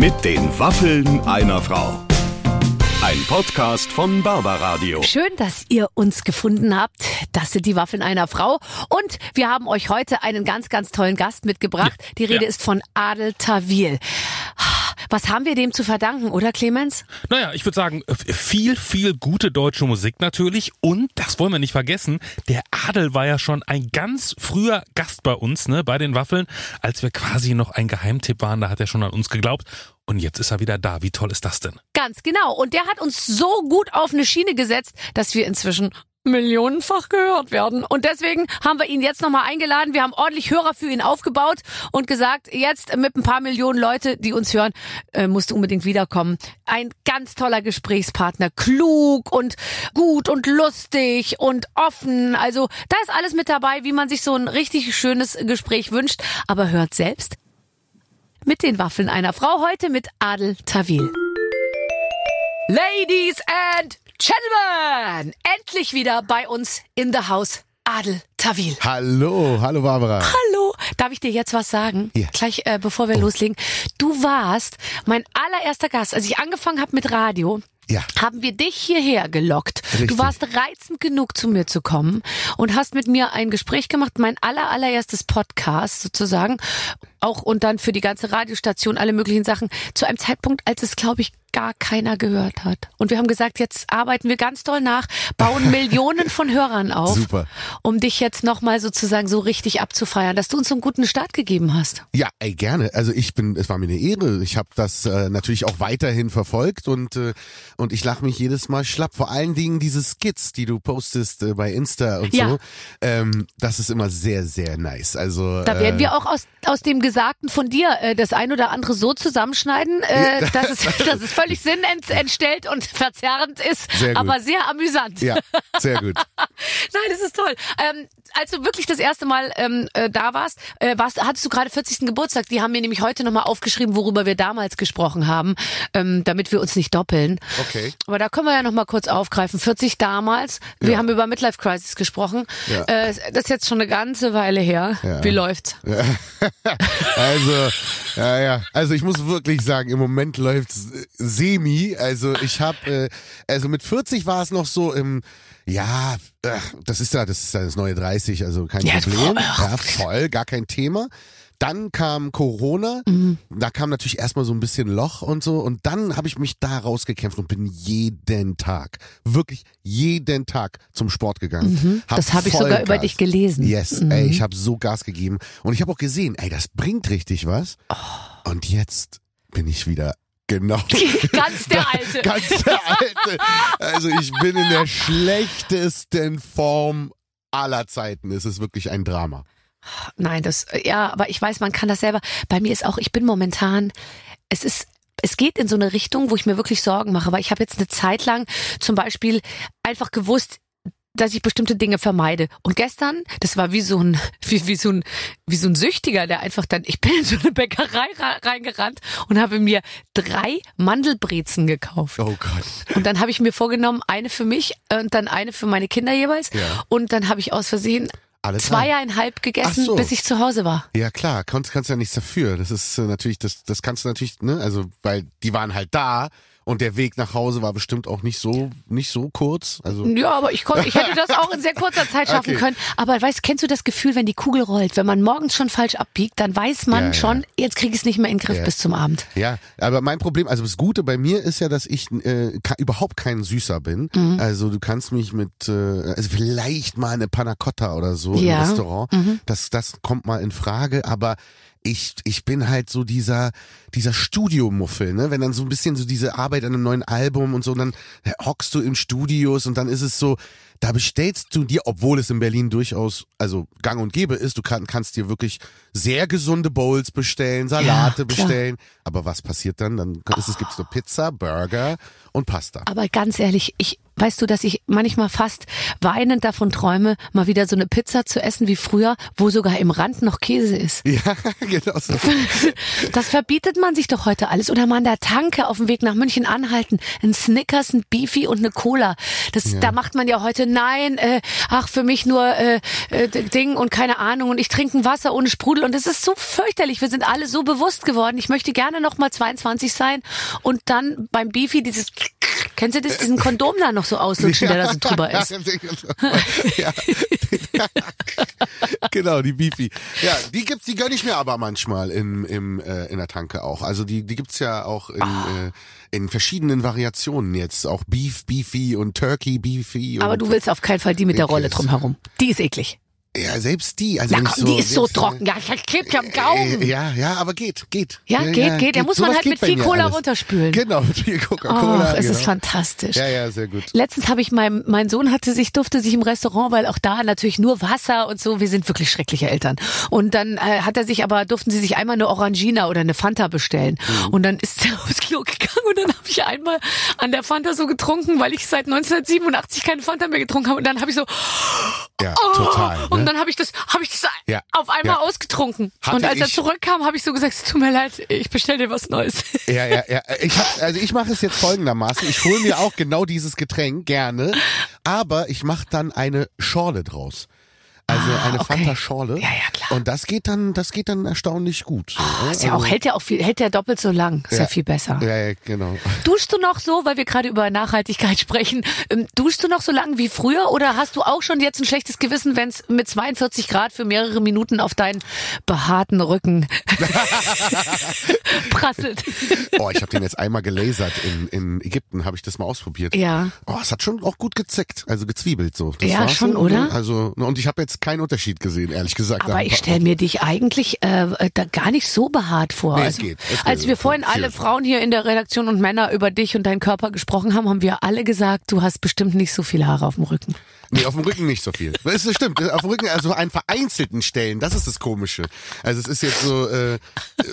Mit den Waffeln einer Frau. Ein Podcast von Barbaradio. Schön, dass ihr uns gefunden habt. Das sind die Waffeln einer Frau. Und wir haben euch heute einen ganz, ganz tollen Gast mitgebracht. Ja, die Rede ja. ist von Adel Tawil. Was haben wir dem zu verdanken, oder Clemens? Naja, ich würde sagen, viel, viel gute deutsche Musik natürlich. Und, das wollen wir nicht vergessen, der Adel war ja schon ein ganz früher Gast bei uns, ne, bei den Waffeln, als wir quasi noch ein Geheimtipp waren. Da hat er schon an uns geglaubt. Und jetzt ist er wieder da. Wie toll ist das denn? Ganz genau. Und der hat uns so gut auf eine Schiene gesetzt, dass wir inzwischen millionenfach gehört werden. Und deswegen haben wir ihn jetzt nochmal eingeladen. Wir haben ordentlich Hörer für ihn aufgebaut und gesagt, jetzt mit ein paar Millionen Leute, die uns hören, äh, musst du unbedingt wiederkommen. Ein ganz toller Gesprächspartner. Klug und gut und lustig und offen. Also da ist alles mit dabei, wie man sich so ein richtig schönes Gespräch wünscht. Aber hört selbst mit den Waffeln einer Frau heute mit Adel Tawil. Ladies and Gentlemen, endlich wieder bei uns in the house Adel Tawil. Hallo, hallo Barbara. Hallo, darf ich dir jetzt was sagen? Ja. Gleich äh, bevor wir loslegen. Du warst mein allererster Gast, als ich angefangen habe mit Radio. Ja. Haben wir dich hierher gelockt. Du Richtig. warst reizend genug, zu mir zu kommen und hast mit mir ein Gespräch gemacht, mein aller, allererstes Podcast sozusagen. Auch und dann für die ganze Radiostation alle möglichen Sachen. Zu einem Zeitpunkt, als es, glaube ich, gar keiner gehört hat. Und wir haben gesagt, jetzt arbeiten wir ganz doll nach, bauen Millionen von Hörern auf, Super. um dich jetzt nochmal sozusagen so richtig abzufeiern, dass du uns so einen guten Start gegeben hast. Ja, ey, gerne. Also ich bin, es war mir eine Ehre. Ich habe das äh, natürlich auch weiterhin verfolgt und äh, und ich lache mich jedes Mal schlapp. Vor allen Dingen diese Skits, die du postest äh, bei Insta und Ja. so. Ähm, das ist immer sehr, sehr nice. Also Da werden äh, wir auch aus, aus dem Gesagten von dir äh, das ein oder andere so zusammenschneiden, äh, dass, es, dass es völlig Sinn ent, entstellt und verzerrend ist, Sehr aber sehr amüsant. Ja, sehr gut. Nein, das ist toll. Ähm, als du wirklich das erste Mal ähm, äh, da warst, äh, warst, hattest du gerade 40. Geburtstag. Die haben mir nämlich heute nochmal aufgeschrieben, worüber wir damals gesprochen haben, ähm, damit wir uns nicht doppeln. Okay. Aber da können wir ja nochmal kurz aufgreifen. 40 damals. Wir Ja. haben über Midlife Crisis gesprochen. Ja. Äh, das ist jetzt schon eine ganze Weile her. Ja. Wie läuft's? Also, ja, ja. Also ich muss wirklich sagen, im Moment läuft's semi. Also ich habe, äh, also mit 40 war es noch so im, ja, äh, das ist ja, das ist ja das neue 30, also kein Ja, Problem. voll. Ja, voll, gar kein Thema. Dann kam Corona, Mhm. da kam natürlich erstmal so ein bisschen Loch und so und dann habe ich mich da rausgekämpft und bin jeden Tag, wirklich jeden Tag zum Sport gegangen. Hab Mhm. Das habe ich sogar über Vollgas. dich gelesen. Yes, ey, ich habe so Gas gegeben und ich habe auch gesehen, ey, das bringt richtig was. Und jetzt bin ich wieder genau Ganz der Alte. ganz der alte. Also ich bin in der schlechtesten Form aller Zeiten. Es ist wirklich ein Drama. Nein, das, ja, aber ich weiß, man kann das selber. Bei mir ist auch, ich bin momentan, es ist, es geht in so eine Richtung, wo ich mir wirklich Sorgen mache, weil ich habe jetzt eine Zeit lang zum Beispiel einfach gewusst, dass ich bestimmte Dinge vermeide. Und gestern, das war wie so ein, wie, wie so ein, wie so ein Süchtiger, der einfach dann, ich bin in so eine Bäckerei ra- reingerannt und habe mir drei Mandelbrezen gekauft. Oh Gott. Und dann habe ich mir vorgenommen, eine für mich und dann eine für meine Kinder jeweils. Ja. Und dann habe ich aus Versehen Alles zweieinhalb gegessen, Ach so. bis ich zu Hause war. Ja klar, kannst, kannst ja nichts dafür. Das ist äh, natürlich, das, das kannst du natürlich, ne, also weil die waren halt da und der Weg nach Hause war bestimmt auch nicht so, nicht so kurz. Also Ja, aber ich konnte, ich hätte das auch in sehr kurzer Zeit schaffen Okay. können. Aber weißt, kennst du das Gefühl, wenn die Kugel rollt, wenn man morgens schon falsch abbiegt, dann weiß man Ja, ja. schon, jetzt krieg ich es nicht mehr in den Griff Ja. bis zum Abend. Ja, aber mein Problem, also das Gute bei mir ist ja, dass ich äh, überhaupt kein Süßer bin. Mhm. Also du kannst mich mit, äh, also vielleicht mal eine Panna Cotta oder so Ja. Mhm. im Restaurant. Das, das kommt mal in Frage, aber ich, ich bin halt so dieser, dieser Studiomuffel, ne? Wenn dann so ein bisschen so diese Arbeit an einem neuen Album und so, und dann hockst du in Studios und dann ist es so, da bestellst du dir, obwohl es in Berlin durchaus, also gang und gäbe ist, du kann, kannst dir wirklich sehr gesunde Bowls bestellen, Salate Ja, bestellen. Aber was passiert dann? Dann ist es, gibt's nur Pizza, Burger und Pasta. Aber ganz ehrlich, ich, weißt du, dass ich manchmal fast weinend davon träume, mal wieder so eine Pizza zu essen wie früher, wo sogar im Rand noch Käse ist. Ja, genau so. Das verbietet man sich doch heute alles. Oder mal an der Tanke auf dem Weg nach München anhalten. Ein Snickers, ein Beefy und eine Cola. Das, Da macht man ja heute nein, äh, ach, für mich nur äh, äh, Ding und keine Ahnung und ich trinke ein Wasser ohne Sprudel und es ist so fürchterlich. Wir sind alle so bewusst geworden. Ich möchte gerne noch mal 22 sein und dann beim Beefy dieses Kennst du das, diesen Kondom da noch so auslutschen, der da so drüber ist? ja. genau, die Beefy. Ja, die gibt's, die gönn ich mir aber manchmal im, im, äh, in der Tanke auch. Also die, die gibt's ja auch in, äh, in verschiedenen Variationen jetzt. Auch Beef, Beefy und Turkey, Beefy. Und Aber du willst auf keinen Fall die mit der Rolle drumherum. Die ist eklig. Ja, selbst die. Also Na ich komm, die ist so trocken. Ja, klebt ja am Gaumen. Äh, ja, ja, aber geht, geht. Ja, geht, geht. Da muss man halt mit viel Cola alles. runterspülen. Genau, mit viel Oh, Coca-Cola. es genau. ist fantastisch. Ja, ja, sehr gut. Letztens habe ich meinem, mein Sohn hatte sich, durfte sich im Restaurant, weil auch da natürlich nur Wasser und so, wir sind wirklich schreckliche Eltern. Und dann äh, hat er sich aber, durften sie sich einmal eine Orangina oder eine Fanta bestellen. Mhm. Und dann ist er aufs Klo gegangen und dann habe ich einmal an der Fanta so getrunken, weil ich seit 1987 keine Fanta mehr getrunken habe. Und dann habe ich so, Ja, oh, total. Ne? und dann habe ich das, habe ich das Ja. auf einmal Ja. ausgetrunken. Hatte und als er zurückkam, habe ich so gesagt, es tut mir leid, ich bestell dir was Neues. Ja, ja, ja. Ich hab, also ich mache es jetzt folgendermaßen. Ich hole mir auch genau dieses Getränk gerne, aber ich mache dann eine Schorle draus. Also Ah, eine okay. Fanta-Schorle. Ja, ja, klar. Und das geht dann, das geht dann erstaunlich gut. So, ne? Ist ja auch, hält ja auch viel, hält ja doppelt so lang. Ist ja, Ja. viel besser. ja, ja, genau. Duschst du noch so, weil wir gerade über Nachhaltigkeit sprechen, ähm, duschst du noch so lang wie früher oder hast du auch schon jetzt ein schlechtes Gewissen, wenn es mit 42 Grad für mehrere Minuten auf deinen behaarten Rücken prasselt? Oh, ich habe den jetzt einmal gelasert in, in Ägypten, habe ich das mal ausprobiert. Ja. Oh, es hat schon auch gut gezeckt, also gezwiebelt so. Das Ja, schon, ne? oder? Also und ich habe jetzt keinen Unterschied gesehen, ehrlich gesagt. Aber ich stelle mir dich eigentlich äh, da gar nicht so behaart vor. Nee, es also, geht, es geht. als wir vorhin alle Frauen hier in der Redaktion und Männer über dich und deinen Körper gesprochen haben, haben wir alle gesagt, du hast bestimmt nicht so viele Haare auf dem Rücken. Nee, auf dem Rücken nicht so viel. Das stimmt. Auf dem Rücken, also an vereinzelten Stellen, das ist das Komische. Also es ist jetzt so äh,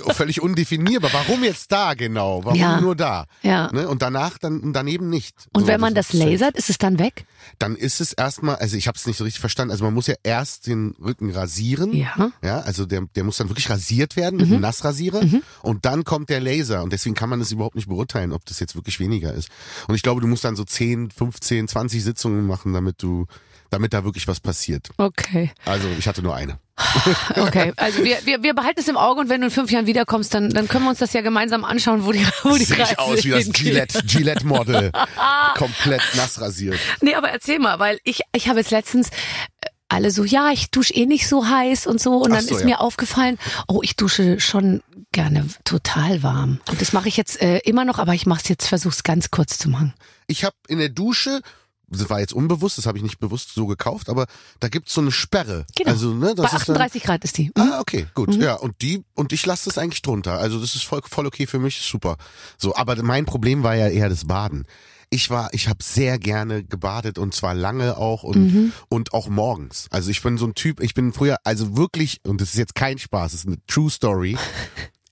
völlig undefinierbar. Warum jetzt da genau? Warum Ja. nur da? Ja. Ne? Und danach dann daneben nicht. Und So, wenn man das safe. lasert, ist es dann weg? Dann ist es erstmal, also ich habe es nicht so richtig verstanden. Also man muss ja erst den Rücken rasieren. Ja. Mhm. Ja, also der, der muss dann wirklich rasiert werden mit einem Nassrasierer und dann kommt der Laser und deswegen kann man das überhaupt nicht beurteilen, ob das jetzt wirklich weniger ist. Und ich glaube, du musst dann so 10, 15, 20 Sitzungen machen, damit du, damit da wirklich was passiert. Okay. Also ich hatte nur eine. Okay, also wir, wir, wir behalten es im Auge und wenn du in fünf Jahren wiederkommst, dann, dann können wir uns das ja gemeinsam anschauen, wo die, wo die Sehe ich aus wie das. Gillette, Gillette Model. Komplett nass rasiert. Nee, aber erzähl mal, weil ich, ich habe jetzt letztens äh, alle so, ja, ich dusche eh nicht so heiß und so. Und dann so, ist ja. mir aufgefallen, oh, ich dusche schon gerne total warm. Und das mache ich jetzt äh, immer noch, aber ich mache es jetzt, versuch's ganz kurz zu machen. Ich habe in der Dusche, das war jetzt unbewusst, das habe ich nicht bewusst so gekauft, aber da gibt's so eine Sperre. Genau. Also, ne, Bei das ist dann, 38 Grad ist die. Mhm. Ah, okay, gut. Ja, und die und ich lasse das eigentlich drunter. Also das ist voll, voll okay für mich, super. So, aber mein Problem war ja eher das Baden. Ich war, ich habe sehr gerne gebadet und zwar lange auch und Mhm. und auch morgens. Also ich bin so ein Typ, ich bin früher, also wirklich und das ist jetzt kein Spaß, das ist eine True Story.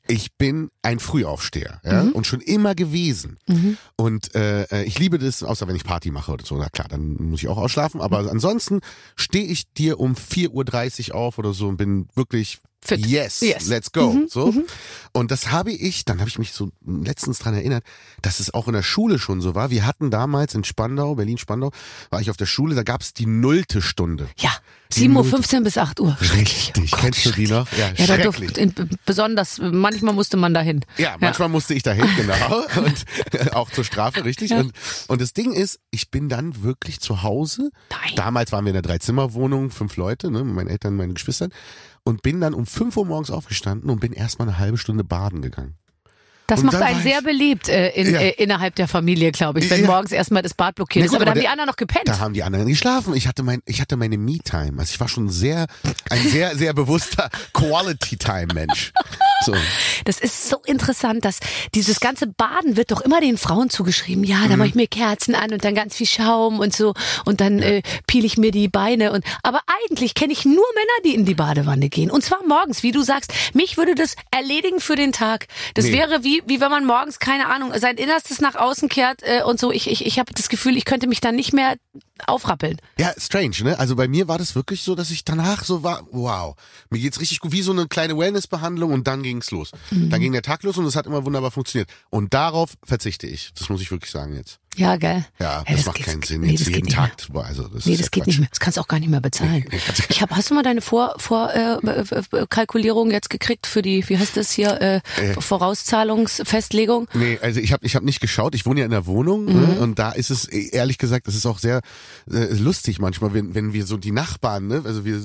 Ich bin ein Frühaufsteher ja, Mhm. und schon immer gewesen. Und äh, äh, ich liebe das, außer wenn ich Party mache oder so. Na klar, dann muss ich auch ausschlafen. Aber Mhm. ansonsten stehe ich dir um 4.30 Uhr auf oder so und bin wirklich Fit. Yes, Yes. Mhm, let's go. So. Und das habe ich, dann habe ich mich so letztens dran erinnert, dass es auch in der Schule schon so war. Wir hatten damals in Spandau, Berlin-Spandau, war ich auf der Schule, da gab es die nullte Stunde. Ja, Die 7.15 Uhr bis 8 Uhr. Schrecklich. Richtig. Oh Gott, Kennst du die noch? Ja, Ja, da durfte, in, besonders, manchmal musste man dahin. Ja, manchmal musste ich dahin, genau. Und auch zur Strafe, richtig. Und, und das Ding ist, ich bin dann wirklich zu Hause. Nein. Damals waren wir in einer Dreizimmerwohnung, fünf Leute, ne, meine Eltern, meine Geschwister. Und bin dann um fünf Uhr morgens aufgestanden und bin erstmal eine halbe Stunde baden gegangen. Das Und macht einen sehr beliebt äh, in, Ja. äh, innerhalb der Familie, glaube ich, wenn Ja. morgens erstmal das Bad blockiert ist. gut, Aber da aber haben die der- anderen noch gepennt. Da haben die anderen geschlafen. Ich hatte mein, ich hatte meine Me-Time. Also ich war schon sehr, ein sehr, sehr bewusster Quality-Time-Mensch. So. Das ist so interessant, dass dieses ganze Baden wird doch immer den Frauen zugeschrieben. Ja, Mhm. da mache ich mir Kerzen an und dann ganz viel Schaum und so und dann äh, peel ich mir die Beine und aber eigentlich kenne ich nur Männer, die in die Badewanne gehen und zwar morgens, wie du sagst. Mich würde das erledigen für den Tag. Das Nee. wäre wie wie wenn man morgens keine Ahnung sein Innerstes nach außen kehrt äh, und so. Ich ich ich habe das Gefühl, ich könnte mich dann nicht mehr aufrappeln. Ja, strange, ne? Also bei mir war das wirklich so, dass ich danach so war, wow, mir geht's richtig gut, wie so eine kleine Wellness-Behandlung und dann ging's los. Mhm. Dann ging der Tag los und es hat immer wunderbar funktioniert. Und darauf verzichte ich. Das muss ich wirklich sagen jetzt. Ja, gell? Ja, Ja, das, macht geht- keinen Sinn. nee, jetzt das geht jeden nicht mehr. Tag. Also, das Nee, das ja geht Quatsch. nicht mehr. Das kannst du auch gar nicht mehr bezahlen. Nee, du- Ich habe, hast du mal deine Vor, Vor äh, äh, äh, Kalkulierung jetzt gekriegt für die, wie heißt das hier, äh, Vorauszahlungsfestlegung? Nee, also ich habe ich hab nicht geschaut. Ich wohne ja in der Wohnung Mhm. ne? und da ist es eh, ehrlich gesagt, das ist auch sehr äh, lustig manchmal, wenn, wenn wir so die Nachbarn, ne, also wir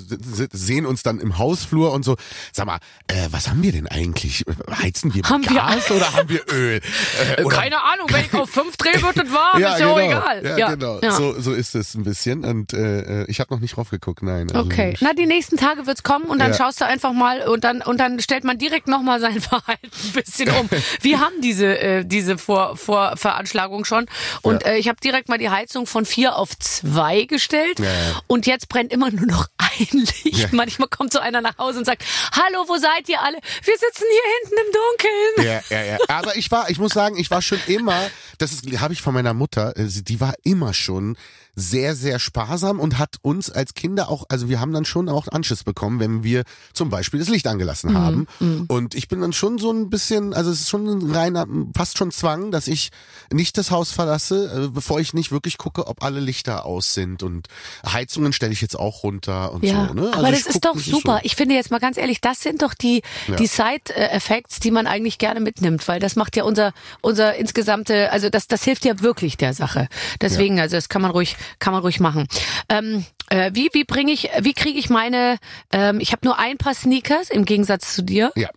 sehen uns dann im Hausflur und so. Sag mal, äh, was haben wir denn eigentlich? Heizen wir Haben wir- Gas oder haben wir Öl? Äh, oder- Keine Ahnung, wenn ich auf fünf drehe, wird das warm, ist ja auch egal. Ja, genau. ja. So, so ist es ein bisschen. Und äh, ich habe noch nicht drauf geguckt, nein. Also, Okay, na die nächsten Tage wird's kommen und dann Ja. schaust du einfach mal und dann und dann stellt man direkt nochmal sein Verhalten ein bisschen um. Wir haben diese äh, diese Vor Vorveranschlagung schon und Ja. äh, ich habe direkt mal die Heizung von vier auf zwei gestellt Ja, ja. und jetzt brennt immer nur noch ein Licht. Ja. Manchmal kommt so einer nach Hause und sagt: Hallo, wo seid ihr alle? Wir sitzen hier hinten im Dunkeln. Ja, ja, ja. Aber ich war, ich muss sagen, ich war schon immer, das habe ich von meiner Mutter, äh, die war immer schon sehr, sehr sparsam und hat uns als Kinder auch, also wir haben dann schon auch Anschiss bekommen, wenn wir zum Beispiel das Licht angelassen haben. Und ich bin dann schon so ein bisschen, also es ist schon ein reiner, fast schon Zwang, dass ich nicht das Haus verlasse, äh, bevor ich nicht wirklich gucke, ob alle Lichter aus sind. Und Heizungen stelle ich jetzt auch runter und Ja, so. Ne? aber Also das ich ist doch das super. so. Ich finde jetzt mal ganz ehrlich, das sind doch die, Ja. die Side-Effects, die man eigentlich gerne mitnimmt, weil das macht ja unser, unser insgesamte, also das, das hilft ja wirklich der Sache. Deswegen, also das kann man ruhig, kann man ruhig machen. Ähm, äh, wie, wie bringe ich, wie kriege ich meine, ähm, ich habe nur ein paar Sneakers im Gegensatz zu dir. Ja.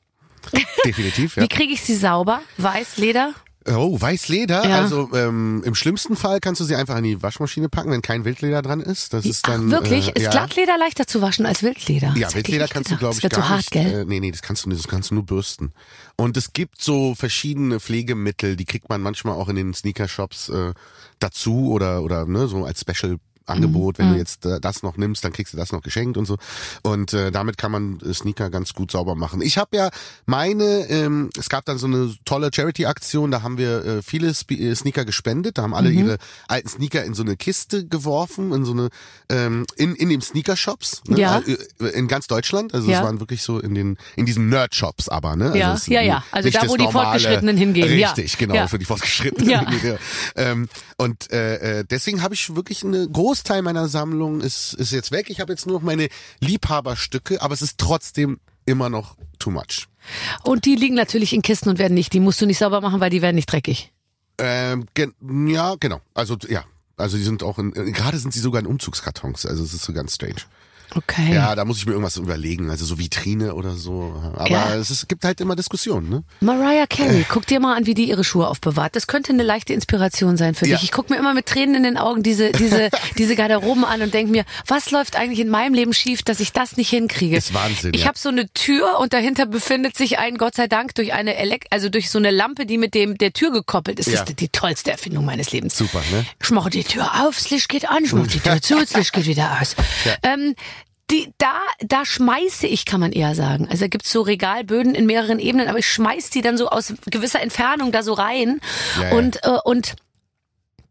Definitiv, ja. Wie kriege ich sie sauber? Weiß, Leder? Oh, Weißleder. Ja. Also ähm, im schlimmsten Fall kannst du sie einfach in die Waschmaschine packen, wenn kein Wildleder dran ist. Das ist dann Ach, wirklich? Äh, ist ja. Glattleder leichter zu waschen als Wildleder? Ja, Wildleder kannst du, glaube ich, gar so hart, nicht. gell? Äh, nee, nee, das kannst du nicht, das kannst du nur bürsten. Und es gibt so verschiedene Pflegemittel, die kriegt man manchmal auch in den Sneakershops äh, dazu oder oder ne, so als Special Angebot, Mhm. wenn du jetzt äh, das noch nimmst, dann kriegst du das noch geschenkt und so. Und äh, damit kann man Sneaker ganz gut sauber machen. Ich habe ja meine, ähm, es gab dann so eine tolle Charity-Aktion, da haben wir äh, viele Spe äh, Sneaker gespendet, da haben Mhm. alle ihre alten Sneaker in so eine Kiste geworfen, in so eine, ähm, in, in den Sneaker-Shops, ne? Ja. Äh, in ganz Deutschland. Also Ja. es waren wirklich so in den, in diesen Nerd-Shops aber, ne? Also Ja, ja, ja. Also da, wo die normale- Fortgeschrittenen hingehen, ja. Richtig, genau, Ja. für die Fortgeschrittenen. Ja. Ja. Ähm, und äh, deswegen habe ich wirklich einen Großteil meiner Sammlung ist, ist jetzt weg. Ich habe jetzt nur noch meine Liebhaberstücke, aber es ist trotzdem immer noch too much. Und die liegen natürlich in Kisten und werden nicht, die musst du nicht sauber machen, weil die werden nicht dreckig. Ähm, gen ja, genau. Also ja, also die sind auch in, äh, gerade sind sie sogar in Umzugskartons. Also es ist so ganz strange. Okay. Ja, da muss ich mir irgendwas überlegen, also so Vitrine oder so. Aber Ja. es, ist, gibt halt immer Diskussionen, ne? Mariah Carey, guck dir mal an, wie die ihre Schuhe aufbewahrt. Das könnte eine leichte Inspiration sein für Ja. dich. Ich guck mir immer mit Tränen in den Augen diese, diese, diese Garderoben an und denk mir, was läuft eigentlich in meinem Leben schief, dass ich das nicht hinkriege? Ist Wahnsinn, Ich ja. habe so eine Tür und dahinter befindet sich ein, Gott sei Dank, durch eine Elekt also durch so eine Lampe, die mit dem der Tür gekoppelt ist. Ja. Das ist die tollste Erfindung meines Lebens. Super, ne? Ich mache die Tür auf, das Licht geht an, ich mache die Tür zu, das Licht geht wieder aus. Ähm, die, da, da schmeiße ich, kann man eher sagen. Also da gibt's so Regalböden in mehreren Ebenen, aber ich schmeiß die dann so aus gewisser Entfernung da so rein Ja, ja. und, äh, und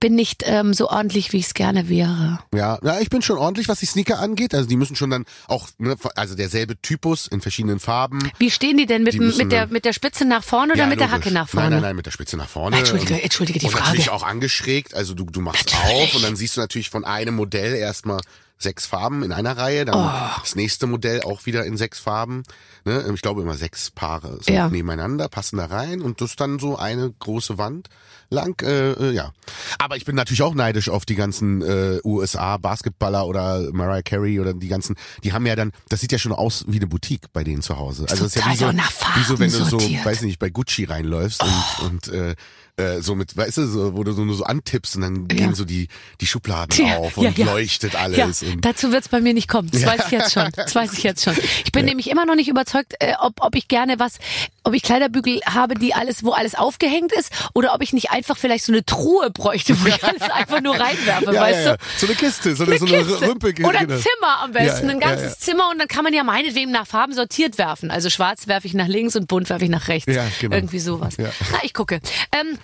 bin nicht ähm, so ordentlich, wie ich es gerne wäre. Ja, ja, ich bin schon ordentlich, was die Sneaker angeht. Also die müssen schon dann auch, ne, also derselbe Typus in verschiedenen Farben. Wie stehen die denn mit, Die müssen mit, der, mit der Spitze nach vorne oder Ja, mit der logisch. Hacke nach vorne? Nein, nein, nein, mit der Spitze nach vorne. Entschuldige, Und- entschuldige die und Frage. natürlich auch angeschrägt. Also du, du machst Natürlich. auf und dann siehst du natürlich von einem Modell erstmal sechs Farben in einer Reihe, dann Oh. das nächste Modell auch wieder in sechs Farben. Ne? Ich glaube immer sechs Paare so Ja. nebeneinander, passen da rein und das ist dann so eine große Wand lang. Äh, äh, ja, aber ich bin natürlich auch neidisch auf die ganzen äh, USA Basketballer oder Mariah Carey oder die ganzen. Die haben ja dann, das sieht ja schon aus wie eine Boutique bei denen zu Hause. Also es ist ja wie so, wie so wenn du Farben so, sortiert. weiß nicht, bei Gucci reinläufst und, und äh, äh, so mit, weißt du, so, wo du so nur so antippst und dann gehen so die die Schubladen Ja, auf ja, und ja. leuchtet alles. Ja, dazu wird's bei mir nicht kommen. Das weiß ich jetzt schon. Das weiß ich jetzt schon. Ich bin nämlich immer noch nicht überzeugt, äh, ob, ob ich gerne was, ob ich Kleiderbügel habe, die alles, wo alles aufgehängt ist, oder ob ich nicht einfach vielleicht so eine Truhe bräuchte, wo ich alles einfach nur reinwerfe, ja, weißt ja, ja. du? So eine Kiste, so eine, Eine so eine Kiste. Rümpel. Oder ein genau. Zimmer am besten, Ja, ein ja, ganzes ja. Zimmer und dann kann man ja meinetwegen nach Farben sortiert werfen. Also schwarz werfe ich nach links und bunt werfe ich nach rechts. Ja, genau. Irgendwie sowas. Ja. Na, ich gucke. Ähm,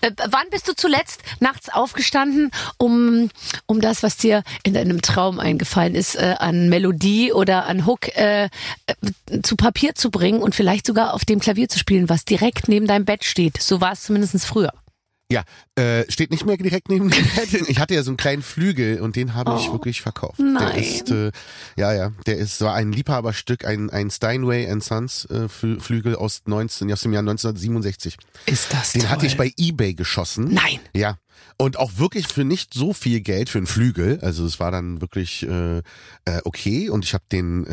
äh, wann bist du zuletzt nachts aufgestanden, um, um das, was dir in deinem Traum eingefallen ist, äh, an Melodie oder an Hook äh, äh, zu Papier zu bringen und vielleicht sogar auf dem Klavier zu spielen, was direkt neben deinem Bett steht? So war es zumindest früher. Ja, äh, steht nicht mehr direkt neben dem Bett. Ich hatte ja so einen kleinen Flügel und den habe ich wirklich verkauft. Der nein. ist, äh, ja, ja, der ist war ein Liebhaberstück, ein, ein Steinway and Sons äh, Flü- Flügel aus 19, aus dem Jahr 1967. Ist das Den toll. hatte ich bei eBay geschossen. Nein. Ja. Und auch wirklich für nicht so viel Geld für einen Flügel. Also es war dann wirklich äh, äh, okay und ich habe den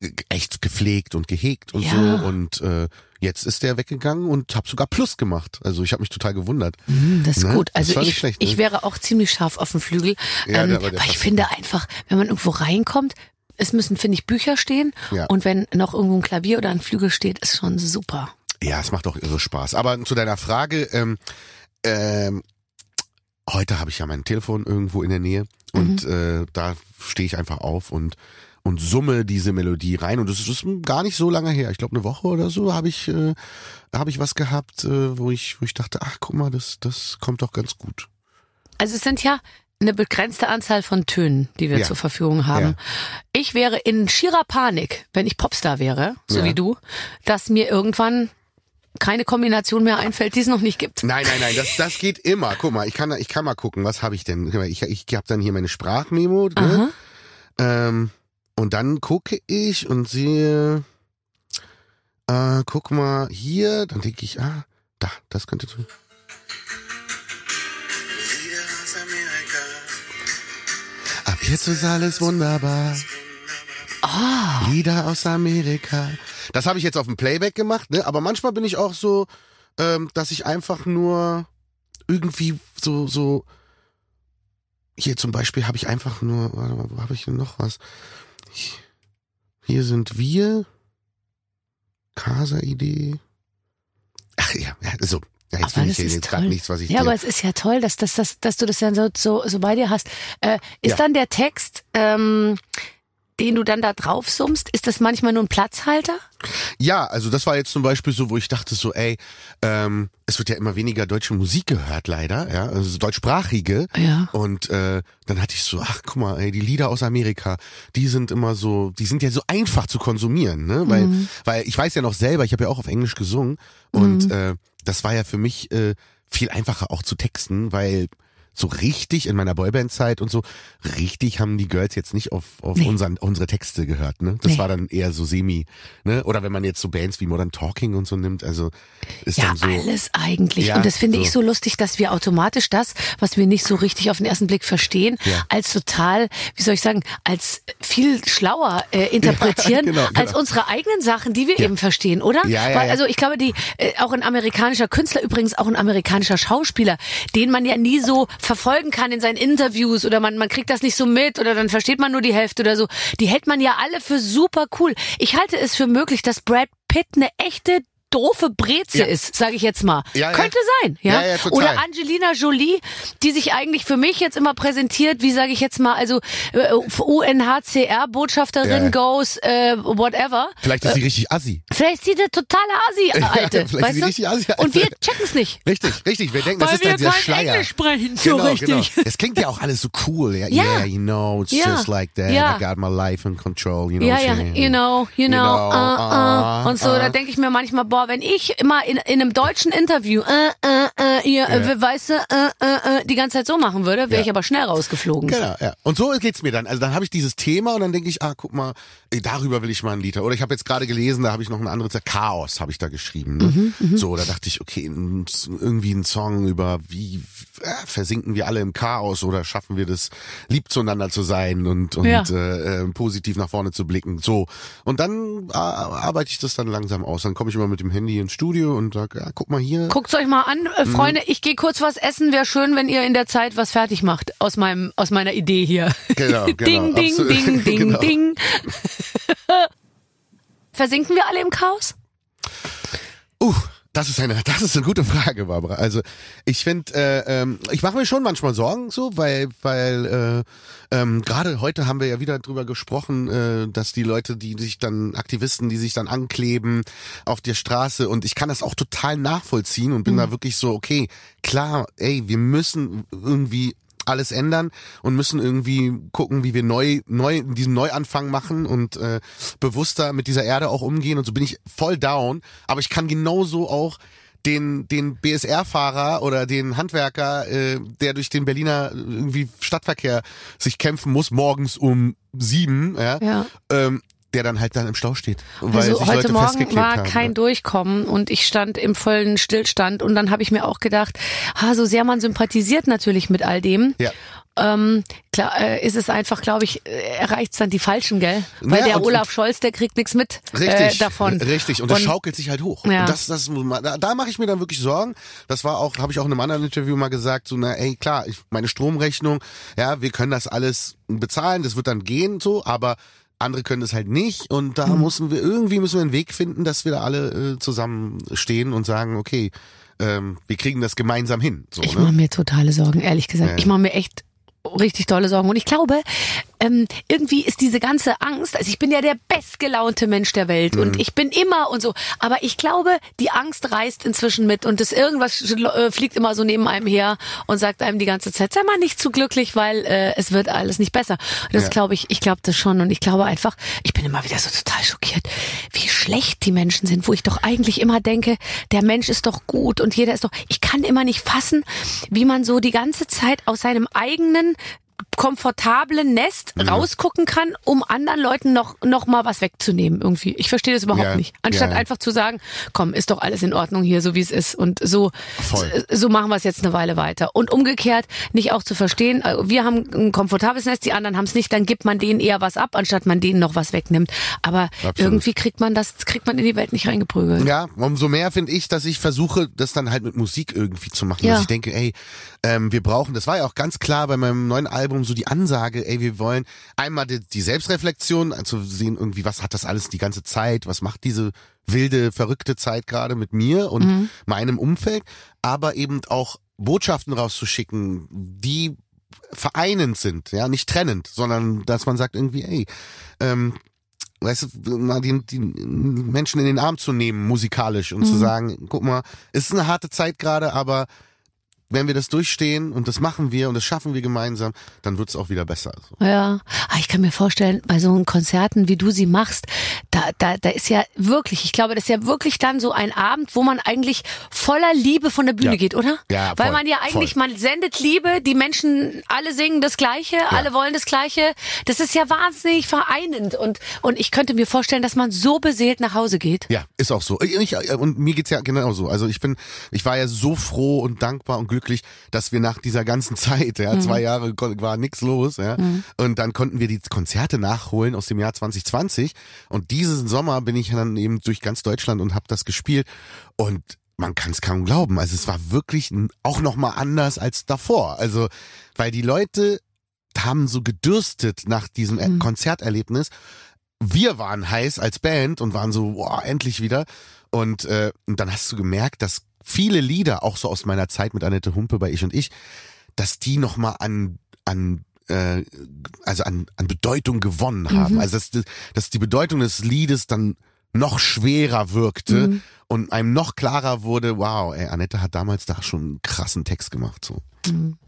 äh, echt gepflegt und gehegt und Ja. so und äh, jetzt ist der weggegangen und habe sogar Plus gemacht. Also ich habe mich total gewundert. Hm, Das ist Ne? gut. Also ich, schlecht, ne? ich wäre auch ziemlich scharf auf dem Flügel. Ja, ähm, weil ich finde einfach, wenn man irgendwo reinkommt, es müssen, finde ich, Bücher stehen. Ja. Und wenn noch irgendwo ein Klavier oder ein Flügel steht, ist schon super. Ja, es macht auch irre Spaß. Aber zu deiner Frage, ähm, ähm, heute habe ich ja mein Telefon irgendwo in der Nähe und äh, da stehe ich einfach auf und und summe diese Melodie rein und das ist gar nicht so lange her. Ich glaube eine Woche oder so habe ich äh, habe ich was gehabt, äh, wo ich wo ich dachte, ach guck mal, das das kommt doch ganz gut. Also es sind ja eine begrenzte Anzahl von Tönen, die wir Ja. zur Verfügung haben. Ja. Ich wäre in schierer Panik, wenn ich Popstar wäre, so Ja. wie du, dass mir irgendwann keine Kombination mehr einfällt, die es noch nicht gibt. Nein, nein, nein, das, das geht immer. Guck mal, ich kann, ich kann mal gucken, was habe ich denn? Ich, ich habe dann hier meine Sprachmemo. Ne? Ähm, und dann gucke ich und sehe, äh, guck mal hier, dann denke ich, ah, da, das könnte so. Ab jetzt ist alles wunderbar. Lieder aus Amerika. Das habe ich jetzt auf dem Playback gemacht, ne? Aber manchmal bin ich auch so, ähm, dass ich einfach nur irgendwie so, so. Hier zum Beispiel habe ich einfach nur, warte mal, wo habe ich denn noch was? Hier sind wir. Casa-Idee. Ach ja, ja, so. Ja, jetzt Aber finde ich ist jetzt gerade nichts, was ich Ja, aber es ist ja toll, dass, dass, dass, dass du das dann so, so, so bei dir hast. Äh, ist Ja. dann der Text, ähm, den du dann da drauf summst, ist das manchmal nur ein Platzhalter? Ja, also das war jetzt zum Beispiel so, wo ich dachte so, ey, ähm, es wird ja immer weniger deutsche Musik gehört, leider, ja, also deutschsprachige. Ja. Und äh, dann hatte ich so, ach guck mal, ey, die Lieder aus Amerika, die sind immer so, die sind ja so einfach zu konsumieren, ne? Weil, weil ich weiß ja noch selber, ich habe ja auch auf Englisch gesungen und äh, das war ja für mich äh, viel einfacher auch zu texten, weil so richtig in meiner Boyband-Zeit und so, richtig haben die Girls jetzt nicht auf, auf Nee. unseren, unsere Texte gehört, ne? Das Nee. war dann eher so semi, ne? Oder wenn man jetzt so Bands wie Modern Talking und so nimmt, also ist Ja, dann so. alles eigentlich. Ja, und das finde so. ich so lustig, dass wir automatisch das, was wir nicht so richtig auf den ersten Blick verstehen, Ja. als total, wie soll ich sagen, als viel schlauer äh, interpretieren genau, genau. als unsere eigenen Sachen, die wir eben verstehen, oder? Ja, ja, Weil, ja. also ich glaube, die äh, auch ein amerikanischer Künstler, übrigens auch ein amerikanischer Schauspieler, den man ja nie so verfolgen kann in seinen Interviews oder man, man kriegt das nicht so mit oder dann versteht man nur die Hälfte oder so. Die hält man ja alle für super cool. Ich halte es für möglich, dass Brad Pitt eine echte doofe Breze Ja. ist, sage ich jetzt mal. Ja. Könnte sein, ja. Ja, ja. Oder Angelina Jolie, die sich eigentlich für mich jetzt immer präsentiert, wie sage ich jetzt mal, also äh, UNHCR-Botschafterin Ja. goes, äh, whatever. Vielleicht ist sie richtig assi. Vielleicht ist sie eine totale Asi-Alte, Vielleicht ist sie richtig Asi. Und wir checken es nicht. Richtig, richtig. Wir denken, das Weil ist dann dieser Schleier. Englisch sprechen, so genau, richtig. Genau. Es klingt ja auch alles so cool. Ja, Ja. yeah, you know, it's Ja. just like that. Ja. I got my life in control. You know Ja, ja, you know, you know, know, uh, uh. ah, und so, da denke ich mir manchmal, boah, wenn ich immer in, in einem deutschen Interview, äh, äh, äh, ihr, äh, weißt du, äh, äh, äh, die ganze Zeit so machen würde, wäre Ja. ich aber schnell rausgeflogen. Genau, ja. Und so geht's mir dann. Also dann habe ich dieses Thema und dann denke ich, ah, guck mal, darüber will ich mal ein Lied. Oder ich habe jetzt gerade gelesen, da habe ich noch ein anderes, Chaos habe ich da geschrieben. Ne? Mhm, so, da dachte ich, okay, irgendwie ein Song über wie versinken wir alle im Chaos oder schaffen wir das, lieb zueinander zu sein und, und Ja. äh, äh, positiv nach vorne zu blicken. So. Und dann äh, arbeite ich das dann langsam aus. Dann komme ich immer mit dem Handy ins Studio und sage, ja, guck mal hier. Guckt's euch mal an, Mhm. äh, Freunde. Ich gehe kurz was essen. Wäre schön, wenn ihr in der Zeit was fertig macht aus meinem aus meiner Idee hier. Genau, genau, ding, ding, absolut. ding, ding, Genau. ding. Versinken wir alle im Chaos? Uh, das ist eine, das ist eine gute Frage, Barbara. Also ich finde, äh, ähm, ich mache mir schon manchmal Sorgen, so, weil, weil äh, ähm, gerade heute haben wir ja wieder drüber gesprochen, äh, dass die Leute, die sich dann Aktivisten, die sich dann ankleben auf der Straße und ich kann das auch total nachvollziehen und bin da wirklich so, okay, klar, ey, wir müssen irgendwie alles ändern und müssen irgendwie gucken, wie wir neu, neu diesen Neuanfang machen und äh, bewusster mit dieser Erde auch umgehen. Und so bin ich voll down. Aber ich kann genauso auch den, den BSR-Fahrer oder den Handwerker, äh, der durch den Berliner irgendwie Stadtverkehr sich kämpfen muss, morgens um sieben, ja, Ja. Ähm, der dann halt dann im Stau steht. Weil Also heute Leute Morgen war haben. kein Durchkommen und ich stand im vollen Stillstand und dann habe ich mir auch gedacht, ha, so sehr man sympathisiert natürlich mit all dem. Ja. Ähm, klar, äh, ist es einfach, glaube ich, äh, erreicht dann die Falschen, gell? Weil Ja, der und- Olaf Scholz, der kriegt nichts mit Richtig, äh, davon. richtig. Und das schaukelt sich halt hoch. Ja. Und das, das, da, da mache ich mir dann wirklich Sorgen. Das war auch, habe ich auch in einem anderen Interview mal gesagt, so, na, ey, klar, ich, meine Stromrechnung, ja, wir können das alles bezahlen, das wird dann gehen, so, aber andere können es halt nicht und da Mhm. müssen wir, irgendwie müssen wir einen Weg finden, dass wir da alle äh, zusammenstehen und sagen, okay, ähm, wir kriegen das gemeinsam hin. So, Ich ne? mache mir totale Sorgen, ehrlich gesagt. Ja. Ich mache mir echt richtig tolle Sorgen. Und ich glaube, ähm, irgendwie ist diese ganze Angst, also ich bin ja der bestgelaunte Mensch der Welt Mhm. und ich bin immer und so, aber ich glaube, die Angst reißt inzwischen mit und das irgendwas äh, fliegt immer so neben einem her und sagt einem die ganze Zeit, sei mal nicht zu glücklich, weil äh, es wird alles nicht besser. Und das Ja. glaube ich, ich glaube das schon und ich glaube einfach, ich bin immer wieder so total schockiert, wie schlecht die Menschen sind, wo ich doch eigentlich immer denke, der Mensch ist doch gut und jeder ist doch, ich kann immer nicht fassen, wie man so die ganze Zeit aus seinem eigenen komfortablen Nest Mhm. rausgucken kann, um anderen Leuten noch noch mal was wegzunehmen irgendwie. Ich verstehe das überhaupt Ja, nicht. Anstatt ja, einfach zu sagen, komm, ist doch alles in Ordnung hier, so wie es ist und so so machen wir es jetzt eine Weile weiter. Und umgekehrt nicht auch zu verstehen, äh, wir haben ein komfortables Nest, die anderen haben es nicht, dann gibt man denen eher was ab, anstatt man denen noch was wegnimmt. Aber Absolut. irgendwie kriegt man das kriegt man in die Welt nicht reingeprügelt. Ja, umso mehr finde ich, dass ich versuche, das dann halt mit Musik irgendwie zu machen. Ja. Dass ich denke, ey, ähm, wir brauchen, das war ja auch ganz klar bei meinem neuen Album so die Ansage, ey, wir wollen einmal die, die Selbstreflexion, also sehen irgendwie, was hat das alles die ganze Zeit, was macht diese wilde, verrückte Zeit gerade mit mir und meinem Umfeld, aber eben auch Botschaften rauszuschicken, die vereinend sind, ja, nicht trennend, sondern dass man sagt irgendwie, ey, ähm, weißt du, mal die, die Menschen in den Arm zu nehmen, musikalisch und zu sagen, guck mal, es ist eine harte Zeit gerade, aber wenn wir das durchstehen und das machen wir und das schaffen wir gemeinsam, dann wird es auch wieder besser. So. Ja, Ah, ich kann mir vorstellen, bei so Konzerten, wie du sie machst, da, da, da ist ja wirklich, ich glaube, das ist ja wirklich dann so ein Abend, wo man eigentlich voller Liebe von der Bühne Ja. geht, oder? Ja, Weil voll, man ja eigentlich, man sendet Liebe, die Menschen, alle singen das Gleiche, alle wollen das Gleiche. Das ist ja wahnsinnig vereinend und, und ich könnte mir vorstellen, dass man so beseelt nach Hause geht. Ja, ist auch so. Ich, und mir geht's ja genau so. Also ich bin, ich war ja so froh und dankbar und glücklich, dass wir nach dieser ganzen Zeit, ja, zwei Jahre war nix los, ja, und dann konnten wir die Konzerte nachholen aus dem Jahr 2020 und diesen Sommer bin ich dann eben durch ganz Deutschland und habe das gespielt. Und man kann es kaum glauben. Also es war wirklich auch noch mal anders als davor. Also weil die Leute haben so gedürstet nach diesem äh, Konzerterlebnis. Wir waren heiß als Band und waren so, boah, endlich wieder. Und, äh, und dann hast du gemerkt, dass viele Lieder, auch so aus meiner Zeit mit Annette Humpe bei Ich und Ich, dass die nochmal an, an äh, also an, an Bedeutung gewonnen haben. Also dass, dass die Bedeutung des Liedes dann noch schwerer wirkte und einem noch klarer wurde, wow, ey, Annette hat damals da schon einen krassen Text gemacht. So.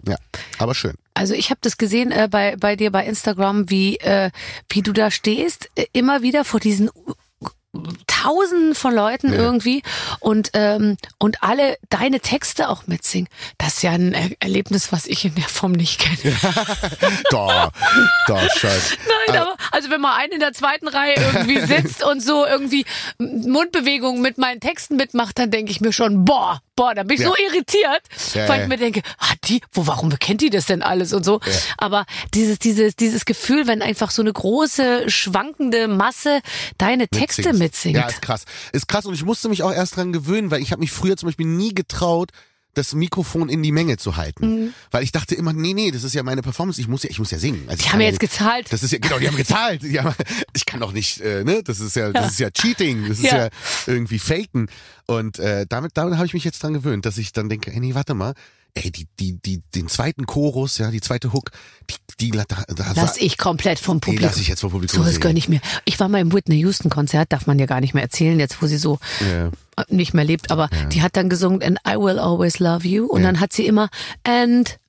Ja, aber schön. Also ich habe das gesehen äh, bei bei dir bei Instagram, wie äh, wie du da stehst, äh, immer wieder vor diesen Tausenden von Leuten Ja. irgendwie und ähm, und alle deine Texte auch mitsingen. Das ist ja ein er Erlebnis, was ich in der Form nicht kenne. Doch, doch, scheiße. Nein, aber also wenn mal einen in der zweiten Reihe irgendwie sitzt und so irgendwie Mundbewegungen mit meinen Texten mitmacht, dann denke ich mir schon, boah, boah, da bin ich Ja. so irritiert, Ja, weil ich mir denke, ah, die, wo, warum kennt die das denn alles und so. Aber dieses, dieses, dieses Gefühl, wenn einfach so eine große, schwankende Masse deine Texte mitsingt. Ja, ist krass. Ist krass und ich musste mich auch erst dran gewöhnen, weil ich habe mich früher zum Beispiel nie getraut, das Mikrofon in die Menge zu halten. Mhm. Weil ich dachte immer, nee, nee, das ist ja meine Performance, ich muss ja, ich muss ja singen. Also ich die haben ja ja jetzt gezahlt. Das ist ja, genau, die haben gezahlt. Die haben, ich kann doch nicht, äh, ne, das ist ja, das ist ja Cheating, das ist Ja. ja, irgendwie Faken. Und äh, damit, damit habe ich mich jetzt dran gewöhnt, dass ich dann denke, ey, nee, warte mal, ey, die, die, die, den zweiten Chorus, ja, die zweite Hook, die, die da, da Lass ich komplett vom die Publikum. lass ich jetzt vom Publikum so, das singen. gönn ich mir. Ich war mal im Whitney Houston Konzert, darf man ja gar nicht mehr erzählen, jetzt wo sie so äh, nicht mehr lebt, aber die hat dann gesungen And I Will Always Love You und dann hat sie immer And die-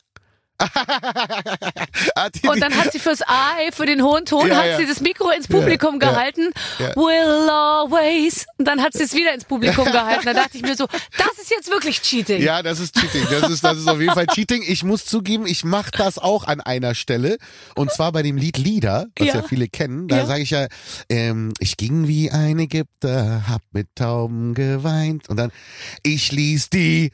Und dann hat sie fürs I, für den hohen Ton, Ja, hat ja. sie das Mikro ins Publikum Ja, gehalten. Will always. Und dann hat sie es wieder ins Publikum gehalten. Da dachte ich mir so, das ist jetzt wirklich Cheating. Ja, das ist Cheating. Das ist, das ist auf jeden Fall Cheating. Ich muss zugeben, ich mache das auch an einer Stelle. Und zwar bei dem Lied Lieder, was ja, viele kennen. Da sage ich ja, ähm, ich ging wie ein Ägypter, hab mit Tauben geweint. Und dann, ich ließ die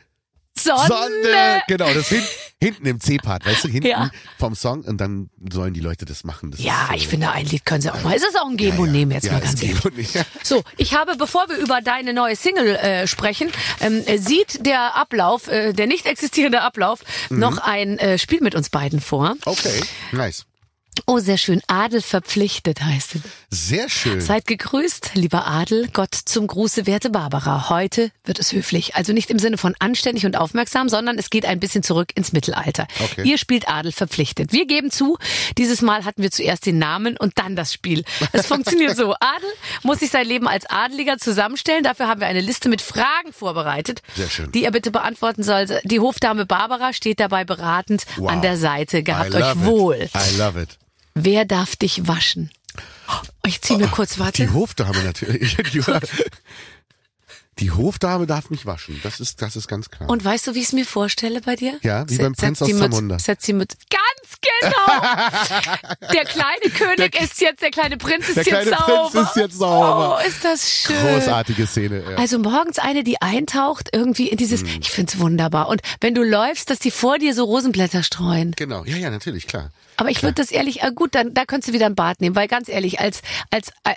Sonne. Sonne. Genau, das hin, hinten im C-Part, weißt du, hinten Ja. vom Song. Und dann sollen die Leute das machen. Das Ja, äh, ich finde, ein Lied können sie auch mal. Es ist auch ein Geben und Nehmen jetzt ja, mal ganz ehrlich. So, ich habe, bevor wir über deine neue Single äh, sprechen, ähm, äh, sieht der Ablauf, äh, der nicht existierende Ablauf, Mhm. noch ein äh, Spiel mit uns beiden vor. Okay, nice. Oh, sehr schön. Adel verpflichtet heißt es. Sehr schön. Seid gegrüßt, lieber Adel. Gott zum Gruße, werte Barbara. Heute wird es höflich. Also nicht im Sinne von anständig und aufmerksam, sondern es geht ein bisschen zurück ins Mittelalter. Okay. Ihr spielt Adel verpflichtet. Wir geben zu, dieses Mal hatten wir zuerst den Namen und dann das Spiel. Es funktioniert so. Adel muss sich sein Leben als Adeliger zusammenstellen. Dafür haben wir eine Liste mit Fragen vorbereitet, Sehr schön. die er bitte beantworten soll. Die Hofdame Barbara steht dabei beratend Wow. an der Seite. Gehabt euch wohl. It. I love it. Wer darf dich waschen? Ich ziehe mir kurz, warte. Die Hofdame natürlich. Die, die Hofdame darf mich waschen. Das ist, das ist ganz klar. Und weißt du, wie ich es mir vorstelle bei dir? Ja, wie Se- beim Prinz aus Zamunda. Setz die mit. Ganz genau! der kleine König ist jetzt, der kleine Prinz ist Der jetzt kleine sauber. Prinz ist jetzt sauber. Oh, ist das schön. Großartige Szene. Ja. Also morgens eine, die eintaucht irgendwie in dieses, Mhm. ich find's wunderbar. Und wenn du läufst, dass die vor dir so Rosenblätter streuen. genau, ja, ja, natürlich, klar. Aber ich würde das ehrlich, äh, gut, dann da könntest du wieder ein Bad nehmen, weil ganz ehrlich, als als äh,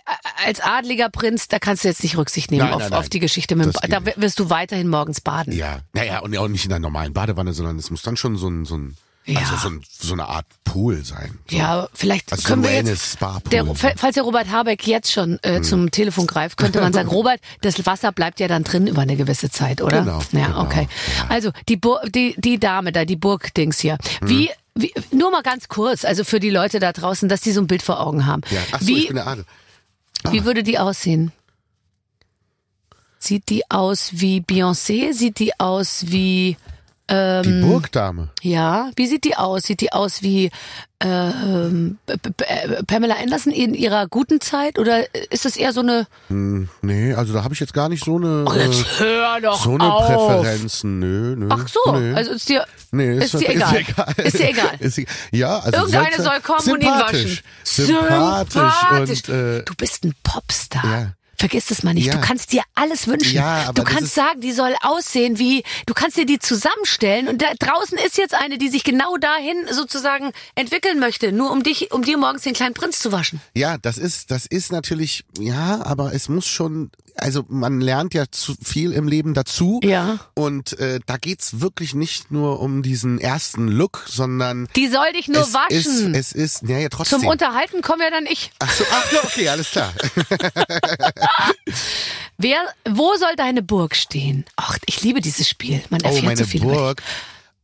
als adliger Prinz, da kannst du jetzt nicht Rücksicht nehmen Nein, auf, nein, auf die Geschichte mit dem Das Ba- geht Da wirst du weiterhin morgens baden. Ja, naja, und auch nicht in einer normalen Badewanne, sondern es muss dann schon so ein, so ein, Ja. also so, ein, so eine Art Pool sein. So. Ja, vielleicht Also so können ein wir jetzt, der, fa- falls der Robert Habeck jetzt schon äh, Hm. zum Telefon greift, könnte man sagen, Robert, das Wasser bleibt ja dann drin über eine gewisse Zeit, oder? Genau, Ja, genau, okay. ja. Also die, Bur die die Dame da, die Burgdings hier. Hm. wie nur mal ganz kurz, also für die Leute da draußen, dass die so ein Bild vor Augen haben. Ja. Ach so, wie ich bin der Adel. wie würde die aussehen? Sieht die aus wie Beyoncé? Sieht die aus wie Ähm, Die Burgdame. ja, wie sieht die aus? Sieht die aus wie ähm, äh, Pamela Anderson in ihrer guten Zeit oder ist es eher so eine Hm, nee, also da habe ich jetzt gar nicht so eine, Ach, äh, jetzt hör doch so eine auf. Präferenzen. Nö, nö. Ach so, nö. also ist dir Nee, ist dir egal. Ist dir egal. Ist dir- ja, also Irgendeine soll kommen und ihn sympathisch, waschen. Sympathisch und äh, du bist ein Popstar. Ja. Vergiss es mal nicht. Ja. Du kannst dir alles wünschen. Ja, aber du das kannst sagen, die soll aussehen wie, du kannst dir die zusammenstellen und da draußen ist jetzt eine, die sich genau dahin sozusagen entwickeln möchte, nur um dich, um dir morgens den kleinen Prinz zu waschen. ja, das ist, das ist natürlich, ja, aber es muss schon, also man lernt ja zu viel im Leben dazu. Ja. Und äh, da geht's wirklich nicht nur um diesen ersten Look, sondern Die soll dich nur es waschen. ist, es ist, ja, ja, trotzdem. Zum Unterhalten kommen ja dann ich. Ach so, ach, ja, okay, alles klar. Wer, wo soll deine Burg stehen? Ach, ich liebe dieses Spiel. Man Oh, erfährt meine so viel. Burg.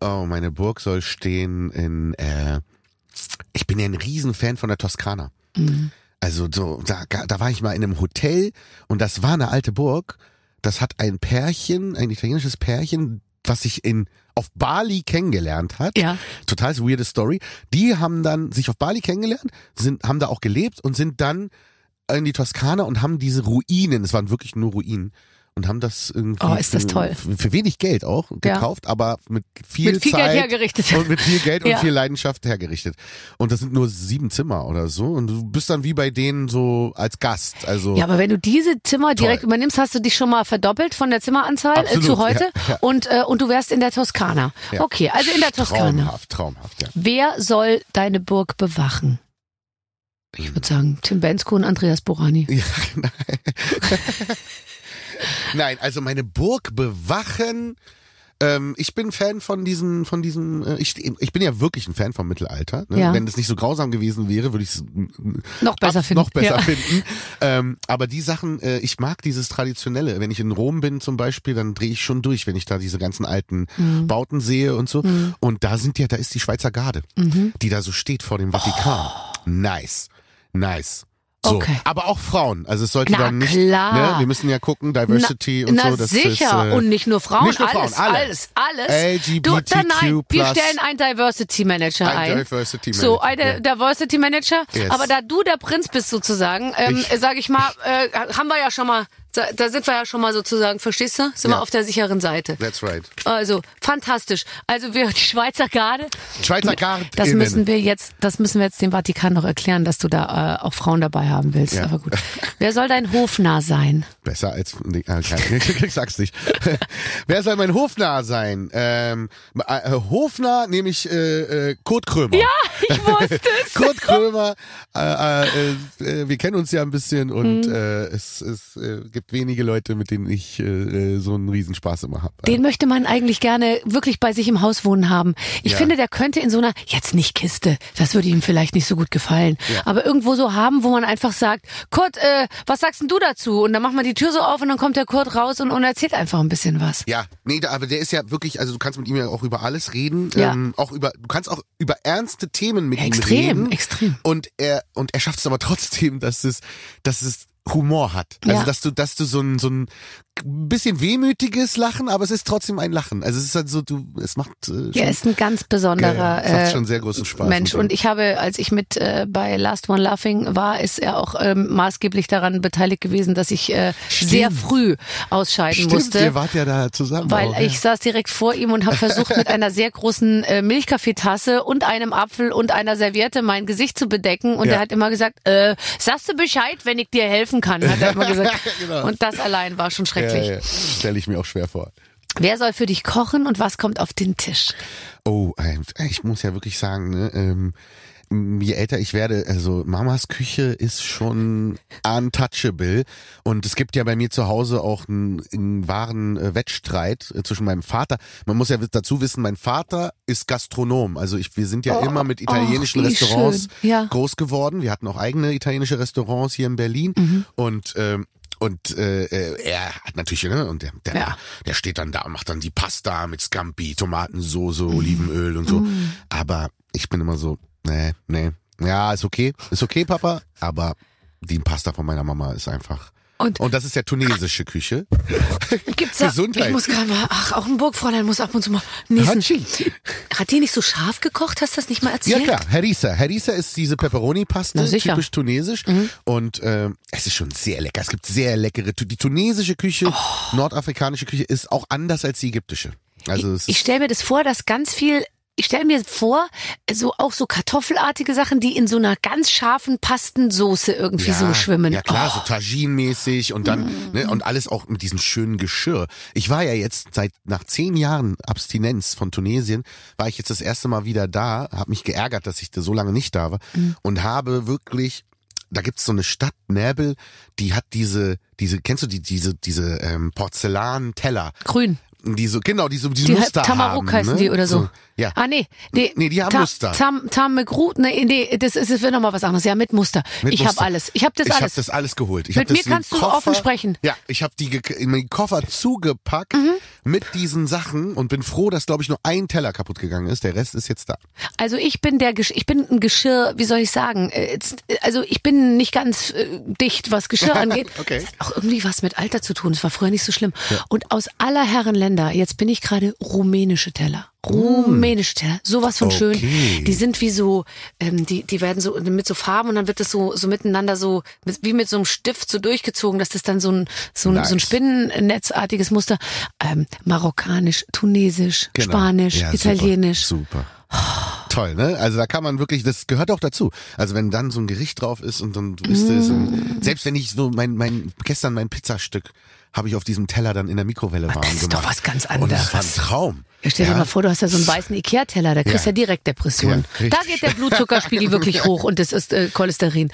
Oh, meine Burg soll stehen in. Äh, ich bin ja ein Riesenfan von der Toskana. Mhm. Also so, da, da war ich mal in einem Hotel und das war eine alte Burg. Das hat ein Pärchen, ein italienisches Pärchen, was sich in auf Bali kennengelernt hat. Ja. Total weirde Story. Die haben dann sich auf Bali kennengelernt, sind, haben da auch gelebt und sind dann in die Toskana und haben diese Ruinen, es waren wirklich nur Ruinen, und haben das irgendwie Oh, ist das für, toll. Für, wenig Geld auch gekauft, aber mit viel, Mit viel Geld Zeit hergerichtet. und mit viel Geld und Ja. viel Leidenschaft hergerichtet. Und das sind nur sieben Zimmer oder so und du bist dann wie bei denen so als Gast. Also Ja, aber wenn du diese Zimmer direkt Toll. übernimmst, hast du dich schon mal verdoppelt von der Zimmeranzahl äh, Absolut, zu heute ja, ja. und äh, und du wärst in der Toskana. Ja. Okay, also in der Toskana. traumhaft, traumhaft, ja. Wer soll deine Burg bewachen? Ich würde sagen Tim Bensko und Andreas Borani. Ja, genau. Nein, also meine Burg bewachen. Ähm, ich bin Fan von diesem, von diesem, äh, ich, ich bin ja wirklich ein Fan vom Mittelalter. Ne? Ja. Wenn es nicht so grausam gewesen wäre, würde ich es Noch besser finden. Noch besser Ja. finden. Ähm, aber die Sachen, äh, ich mag dieses Traditionelle. Wenn ich in Rom bin zum Beispiel, dann drehe ich schon durch, wenn ich da diese ganzen alten Mhm. Bauten sehe und so. Und da sind ja, da ist die Schweizer Garde, Mhm. die da so steht vor dem Vatikan. Oh. Nice. Nice. So, Okay. aber auch Frauen. Also es sollte Na dann nicht, klar. ne, wir müssen ja gucken, Diversity na, und na so. Das sicher ist, äh, und nicht nur Frauen, nicht nur Frauen, alles, alle. alles, alles. Du, LGBTQ+. dann nein, wir stellen einen Diversity Manager Ein ein. Diversity So, Manager, ein Diversity Manager. Yes. Aber da du der Prinz bist sozusagen, ähm, Ich- sag ich mal, äh, haben wir ja schon mal, da, da sind wir ja schon mal sozusagen, verstehst du? Sind Ja. wir auf der sicheren Seite. That's right. Also, fantastisch. Also wir, die Schweizer Garde. Schweizer Garde. Das müssen wir jetzt, das müssen wir jetzt dem Vatikan noch erklären, dass du da äh, auch Frauen dabei haben willst. Ja. Aber gut. Wer soll dein Hofnarr sein? Besser als, nee, äh, ich sag's nicht. Wer soll mein Hofnarr sein? Ähm, äh, Hofnarr nehme ich äh, äh, Kurt Krömer. Ja, Ich wusste es. Kurt Krömer, äh, äh, äh, wir kennen uns ja ein bisschen und Mhm. äh, es, es äh, gibt wenige Leute, mit denen ich äh, äh, so einen Riesenspaß immer habe. Den möchte man eigentlich gerne wirklich bei sich im Haus wohnen haben. Ich Ja. finde, der könnte in so einer, jetzt nicht Kiste, das würde ihm vielleicht nicht so gut gefallen, Ja. aber irgendwo so haben, wo man einfach sagt, Kurt, äh, was sagst denn du dazu? Und dann macht man die Tür so auf und dann kommt der Kurt raus und, und erzählt einfach ein bisschen was. Ja, nee, da, aber der ist ja wirklich, also du kannst mit ihm ja auch über alles reden, Ja. ähm, auch über, du kannst auch über ernste Themen mit ihm Extrem, reden. extrem. Und er und er schafft es aber trotzdem, dass es, dass es Humor hat. Also Ja. dass du, dass du so ein so ein bisschen wehmütiges Lachen, aber es ist trotzdem ein Lachen. Also es ist halt so, du, es macht äh, Er ist ein ganz besonderer es macht äh, schon sehr großen Spaß Mensch. Und ich habe, als ich mit äh, bei Last One Laughing war, ist er auch ähm, maßgeblich daran beteiligt gewesen, dass ich äh, Stimmt. sehr früh ausscheiden Stimmt, musste. ihr wart ja da zusammen. Weil auch, ich ja. saß direkt vor ihm und habe versucht, mit einer sehr großen äh, Milchkaffeetasse und einem Apfel und einer Serviette mein Gesicht zu bedecken. Und Ja. er hat immer gesagt, äh, sagst du Bescheid, wenn ich dir helfen kann, hat er immer gesagt. Genau. Und das allein war schon ja, schrecklich. ja, stelle ich mir auch schwer vor. Wer soll für dich kochen und was kommt auf den Tisch? Oh, ähm, ich muss ja wirklich sagen, ne, ähm, je älter ich werde, also Mamas Küche ist schon untouchable. Und es gibt ja bei mir zu Hause auch einen, einen wahren äh, Wettstreit äh, zwischen meinem Vater. Man muss ja dazu wissen, mein Vater ist Gastronom. Also ich, wir sind ja Oh, immer mit italienischen wie Restaurants. Ja. groß geworden. Wir hatten auch eigene italienische Restaurants hier in Berlin. Mhm. Und ähm, und äh, äh, er hat natürlich, ne, und der, der, Ja. der steht dann da und macht dann die Pasta mit Scampi, Tomatensoße, Olivenöl und so. Mm. Aber ich bin immer so, nee, nee. Ja, ist okay, ist okay, Papa, aber die Pasta von meiner Mama ist einfach. Und- und das ist ja tunesische Küche. Gibt's da, Gesundheit. Ich muss gerade mal, ach, auch ein Burgfräulein muss ab und zu mal niesen. Hatschi. Hat die nicht so scharf gekocht? Hast du das nicht mal Ja erzählt? klar, Harissa. Harissa ist diese Pepperoni-Paste. Mhm. typisch tunesisch. Und ähm, es ist schon sehr lecker. Es gibt sehr leckere, die tunesische Küche, Oh. nordafrikanische Küche ist auch anders als die ägyptische. Also Ich ist, stelle mir das vor, dass ganz viel, ich stelle mir vor, so auch so kartoffelartige Sachen, die in so einer ganz scharfen Pastensoße irgendwie so schwimmen. Ja klar, Oh. so Tagine-mäßig und dann, ne, und alles auch mit diesem schönen Geschirr. Ich war ja jetzt seit, nach zehn Jahren Abstinenz von Tunesien, war ich jetzt das erste Mal wieder da, habe mich geärgert, dass ich da so lange nicht da war Mhm. und habe wirklich da gibt's so eine Stadt Näbel, die hat diese diese kennst du die diese diese ähm, Porzellan-Teller, Grün. Die so genau die so die, Die Muster Tamaruk haben, heißen ne? die oder so. Ja. Ah, nee. Nee, Nee, die haben Ta- Muster. Tam, Tam nee, nee, das ist, das wird nochmal was anderes. Ja, mit Muster. Mit ich habe alles. Ich habe das ich alles. habe das alles geholt. Ich Mit mir kannst du Koffer, offen sprechen. Ja, ich habe die ge- in den Koffer zugepackt Mhm. mit diesen Sachen und bin froh, dass glaube ich nur ein Teller kaputt gegangen ist. Der Rest ist jetzt da. Also ich bin der Gesch ich bin ein Geschirr, wie soll ich sagen? äh, äh, Also ich bin nicht ganz äh, dicht, was Geschirr angeht. Okay. Das hat Auch irgendwie was mit Alter zu tun. Das war früher nicht so schlimm. Und aus aller Herren Länder, jetzt bin ich gerade rumänische Teller. Rumänische Teller, sowas von schön. Okay. Die sind wie so, ähm, die, die werden so mit so Farben und dann wird das so, so miteinander so, mit, wie mit so einem Stift so durchgezogen, dass das dann so ein, so ein, so ein Nice. Spinnennetzartiges Muster, ähm, marokkanisch, tunesisch, Genau. spanisch, Ja, italienisch. Super. super. Toll, ne? Also da kann man wirklich, das gehört auch dazu. Also wenn dann so ein Gericht drauf ist und dann du isst es Mm. selbst wenn ich so mein, mein gestern mein Pizzastück habe ich auf diesem Teller dann in der Mikrowelle warm das ist gemacht. doch was ganz Und es war ein anderes. Traum. Ja, stell dir mal vor, du hast da so einen weißen Ikea-Teller, da kriegst du Ja. ja direkt Depressionen. Ja, da geht der Blutzuckerspiegel wirklich hoch und das ist äh, Cholesterin.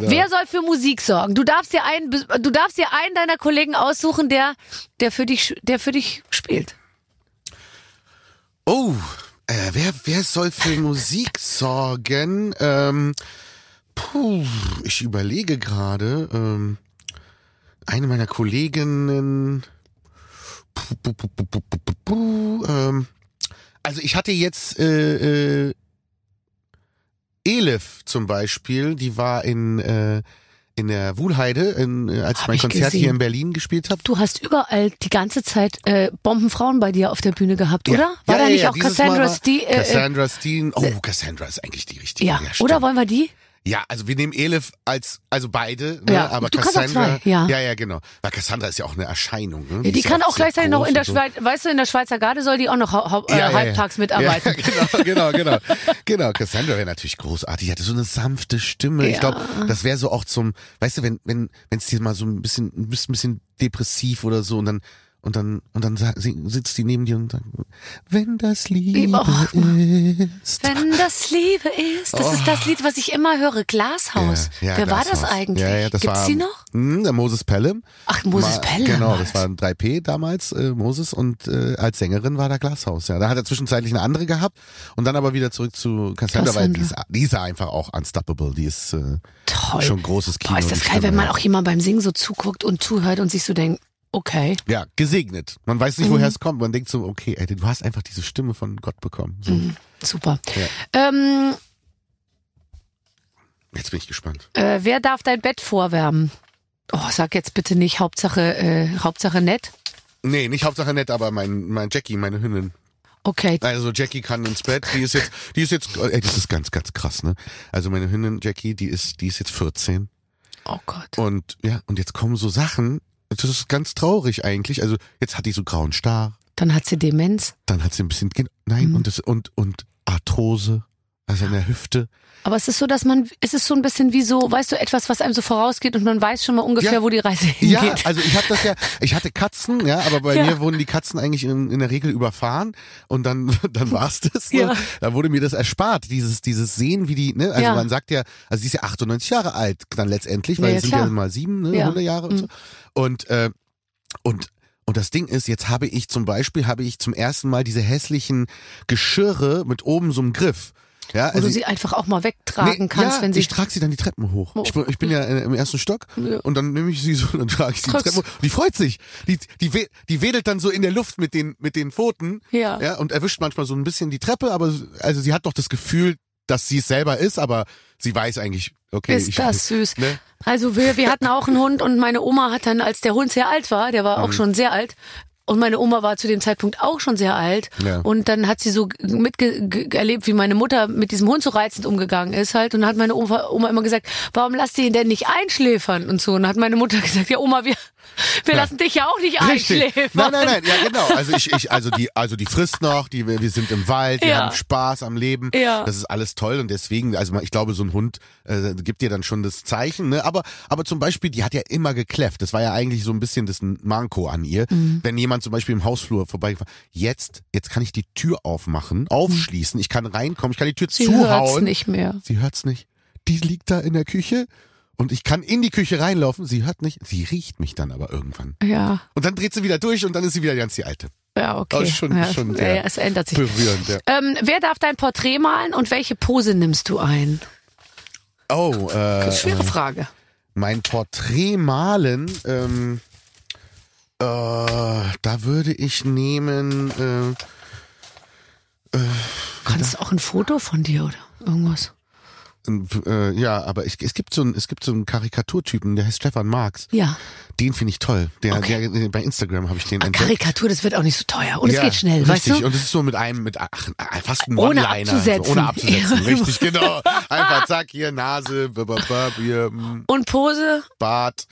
Wer soll für Musik sorgen? Du darfst dir einen, du darfst dir einen deiner Kollegen aussuchen, der, der für dich, der für dich spielt. Oh, äh, wer, wer soll für Musik sorgen? Ähm, puh, ich überlege gerade. Ähm, eine meiner Kolleginnen. Puh, puh, puh, ähm, also ich hatte jetzt äh, äh, Elif zum Beispiel, die war in äh, in der Wuhlheide, in, äh, als ich mein ich Konzert gesehen. hier in Berlin gespielt habe. Du hast überall die ganze Zeit äh, Bombenfrauen bei dir auf der Bühne gehabt, oder? War ja, da ja, nicht ja, auch Cassandra Steen? Äh, Cassandra Steen. Oh, Cassandra ist eigentlich die richtige. ja, oder wollen wir die? Ja, also wir nehmen Elif als, also beide, ne? Ja, aber du auch Cassandra. zwei, ja. ja, ja, genau. Weil Cassandra ist ja auch eine Erscheinung. Ne? Ja, die kann auch sehr gleichzeitig noch in der so. Schweiz, weißt du, in der Schweizer Garde soll die auch noch äh, Ja, halbtags mitarbeiten. Genau, genau, genau. genau, Cassandra wäre natürlich großartig. Die hatte so eine sanfte Stimme. Ich glaube, das wäre so auch zum, weißt du, wenn wenn wenn es dir mal so ein bisschen, ein bisschen depressiv oder so und dann und dann und dann sitzt die neben dir und sagt, wenn das Liebe Och. ist. Wenn das Liebe ist, das ist das Lied, was ich immer höre, Glashaus. Oh. Ja, ja, Wer war Glashaus. das eigentlich? Ja, ja, das Gibt's war, die noch? Hm, der Moses Pelham. Ach, Moses Pelham Genau, war das es. war ein 3P damals, äh, Moses, und äh, als Sängerin war da Glashaus. Ja, da hat er zwischenzeitlich eine andere gehabt und dann aber wieder zurück zu Cassandra, weil die ist, die ist einfach auch unstoppable. Die ist äh, Toll. schon großes Kino. Boah, ist das geil, wenn Stimme, man ja. auch jemand beim Singen so zuguckt und zuhört und sich so denkt, okay. Ja, gesegnet. Man weiß nicht, Mhm. woher es kommt. Man denkt so, okay, ey, du hast einfach diese Stimme von Gott bekommen. So, Mhm. Super. Ähm, Jetzt bin ich gespannt. äh, wer darf dein Bett vorwärmen? Oh, sag jetzt bitte nicht Hauptsache, äh, Hauptsache nett. Nee, nicht Hauptsache nett, aber mein, mein Jackie, meine Hündin. Okay. Also Jackie kann ins Bett. Die ist jetzt, die ist jetzt, ey, das ist ganz, ganz krass, ne? Also meine Hündin Jackie, die ist, die ist jetzt 14 Oh Gott. und ja, und jetzt kommen so Sachen. Das ist ganz traurig eigentlich. Also jetzt hat die so grauen Star, Dann hat sie Demenz. dann hat sie ein bisschen, Gen- nein, Mhm. und das und und Arthrose, also in der Hüfte. Aber es ist so, dass man, es ist so ein bisschen wie so, weißt du, etwas, was einem so vorausgeht und man weiß schon mal ungefähr, Ja. wo die Reise Ja, hingeht. also ich habe das ja, ich hatte Katzen, ja, aber bei Ja. mir wurden die Katzen eigentlich in, in der Regel überfahren und dann dann war's das. Ne? Ja. Da wurde mir das erspart, dieses dieses Sehen, wie die, ne, also Ja. man sagt ja, also sie ist ja 98 Jahre alt dann letztendlich, weil Ja, ja, es sind ja mal sieben, ne, Ja. 100 Jahre und Mhm. so. Und äh, und und das Ding ist, jetzt habe ich zum Beispiel habe ich zum ersten Mal diese hässlichen Geschirre mit oben so einem Griff. Ja, wo du also sie einfach auch mal wegtragen Nee, kannst, ja, wenn sie. ich trage sie dann die Treppen hoch. Oh. Ich, bin- ich bin ja äh, im ersten Stock Ja. und dann nehme ich sie so und dann trage ich sie die Treppen hoch. Die freut sich. Die, die, die wedelt dann so in der Luft mit den, mit den Pfoten. Ja. ja. Und erwischt manchmal so ein bisschen die Treppe, aber also sie hat doch das Gefühl, dass sie es selber ist, aber sie weiß eigentlich, okay, ist ich, das süß. ne? Also wir, wir hatten auch einen Hund und meine Oma hat dann, als der Hund sehr alt war, der Mhm. war auch schon sehr alt, und meine Oma war zu dem Zeitpunkt auch schon sehr alt. Ja. Und dann hat sie so miterlebt, wie meine Mutter mit diesem Hund so reizend umgegangen ist halt. Und dann hat meine Oma, Oma immer gesagt, warum lasst ihr ihn denn nicht einschläfern und so. Und dann hat meine Mutter gesagt, ja Oma, wir, wir lassen dich ja auch nicht Richtig. einschläfern. Nein, nein, nein, ja genau. Also ich, ich, also die, also die frisst noch, die, wir sind im Wald, wir Ja. haben Spaß am Leben. Ja. Das ist alles toll und deswegen, also ich glaube, so ein Hund äh, gibt dir dann schon das Zeichen. Ne? Aber, aber zum Beispiel, die hat ja immer gekläfft. Das war ja eigentlich so ein bisschen das Manko an ihr. Mhm. Wenn jemand zum Beispiel im Hausflur vorbeigefahren, jetzt, jetzt kann ich die Tür aufmachen, aufschließen, ich kann reinkommen, ich kann die Tür Sie hört's zuhauen. nicht mehr. Sie hört's nicht. Die liegt da in der Küche und ich kann in die Küche reinlaufen. Sie hört nicht. Sie riecht mich dann aber irgendwann. Ja, Und dann dreht sie wieder durch und dann ist sie wieder ganz die alte. ja, okay. Ist schon- ja, schon ja, es ändert sich. Berührend, ja. Ähm, wer darf dein Porträt malen und welche Pose nimmst du ein? Oh, äh, Das ist eine schwere äh, Frage. mein Porträt malen, ähm, äh, da würde ich nehmen, äh, Kannst du auch ein Foto von dir oder irgendwas? Äh, ja, aber ich, es gibt so einen, es gibt so einen Karikaturtypen, der heißt Stefan Marx. Ja. Den finde ich toll. Der, Okay. der, bei Instagram habe ich den entdeckt. Karikatur, das wird auch nicht so teuer. Und ja, es geht schnell, richtig. weißt du? Und es ist so mit einem, mit ach, fast ein Ohne abzusetzen. So, ohne abzusetzen. Richtig, genau. Einfach zack, hier Nase, b -b -b hier, mm, Und Pose? Bart.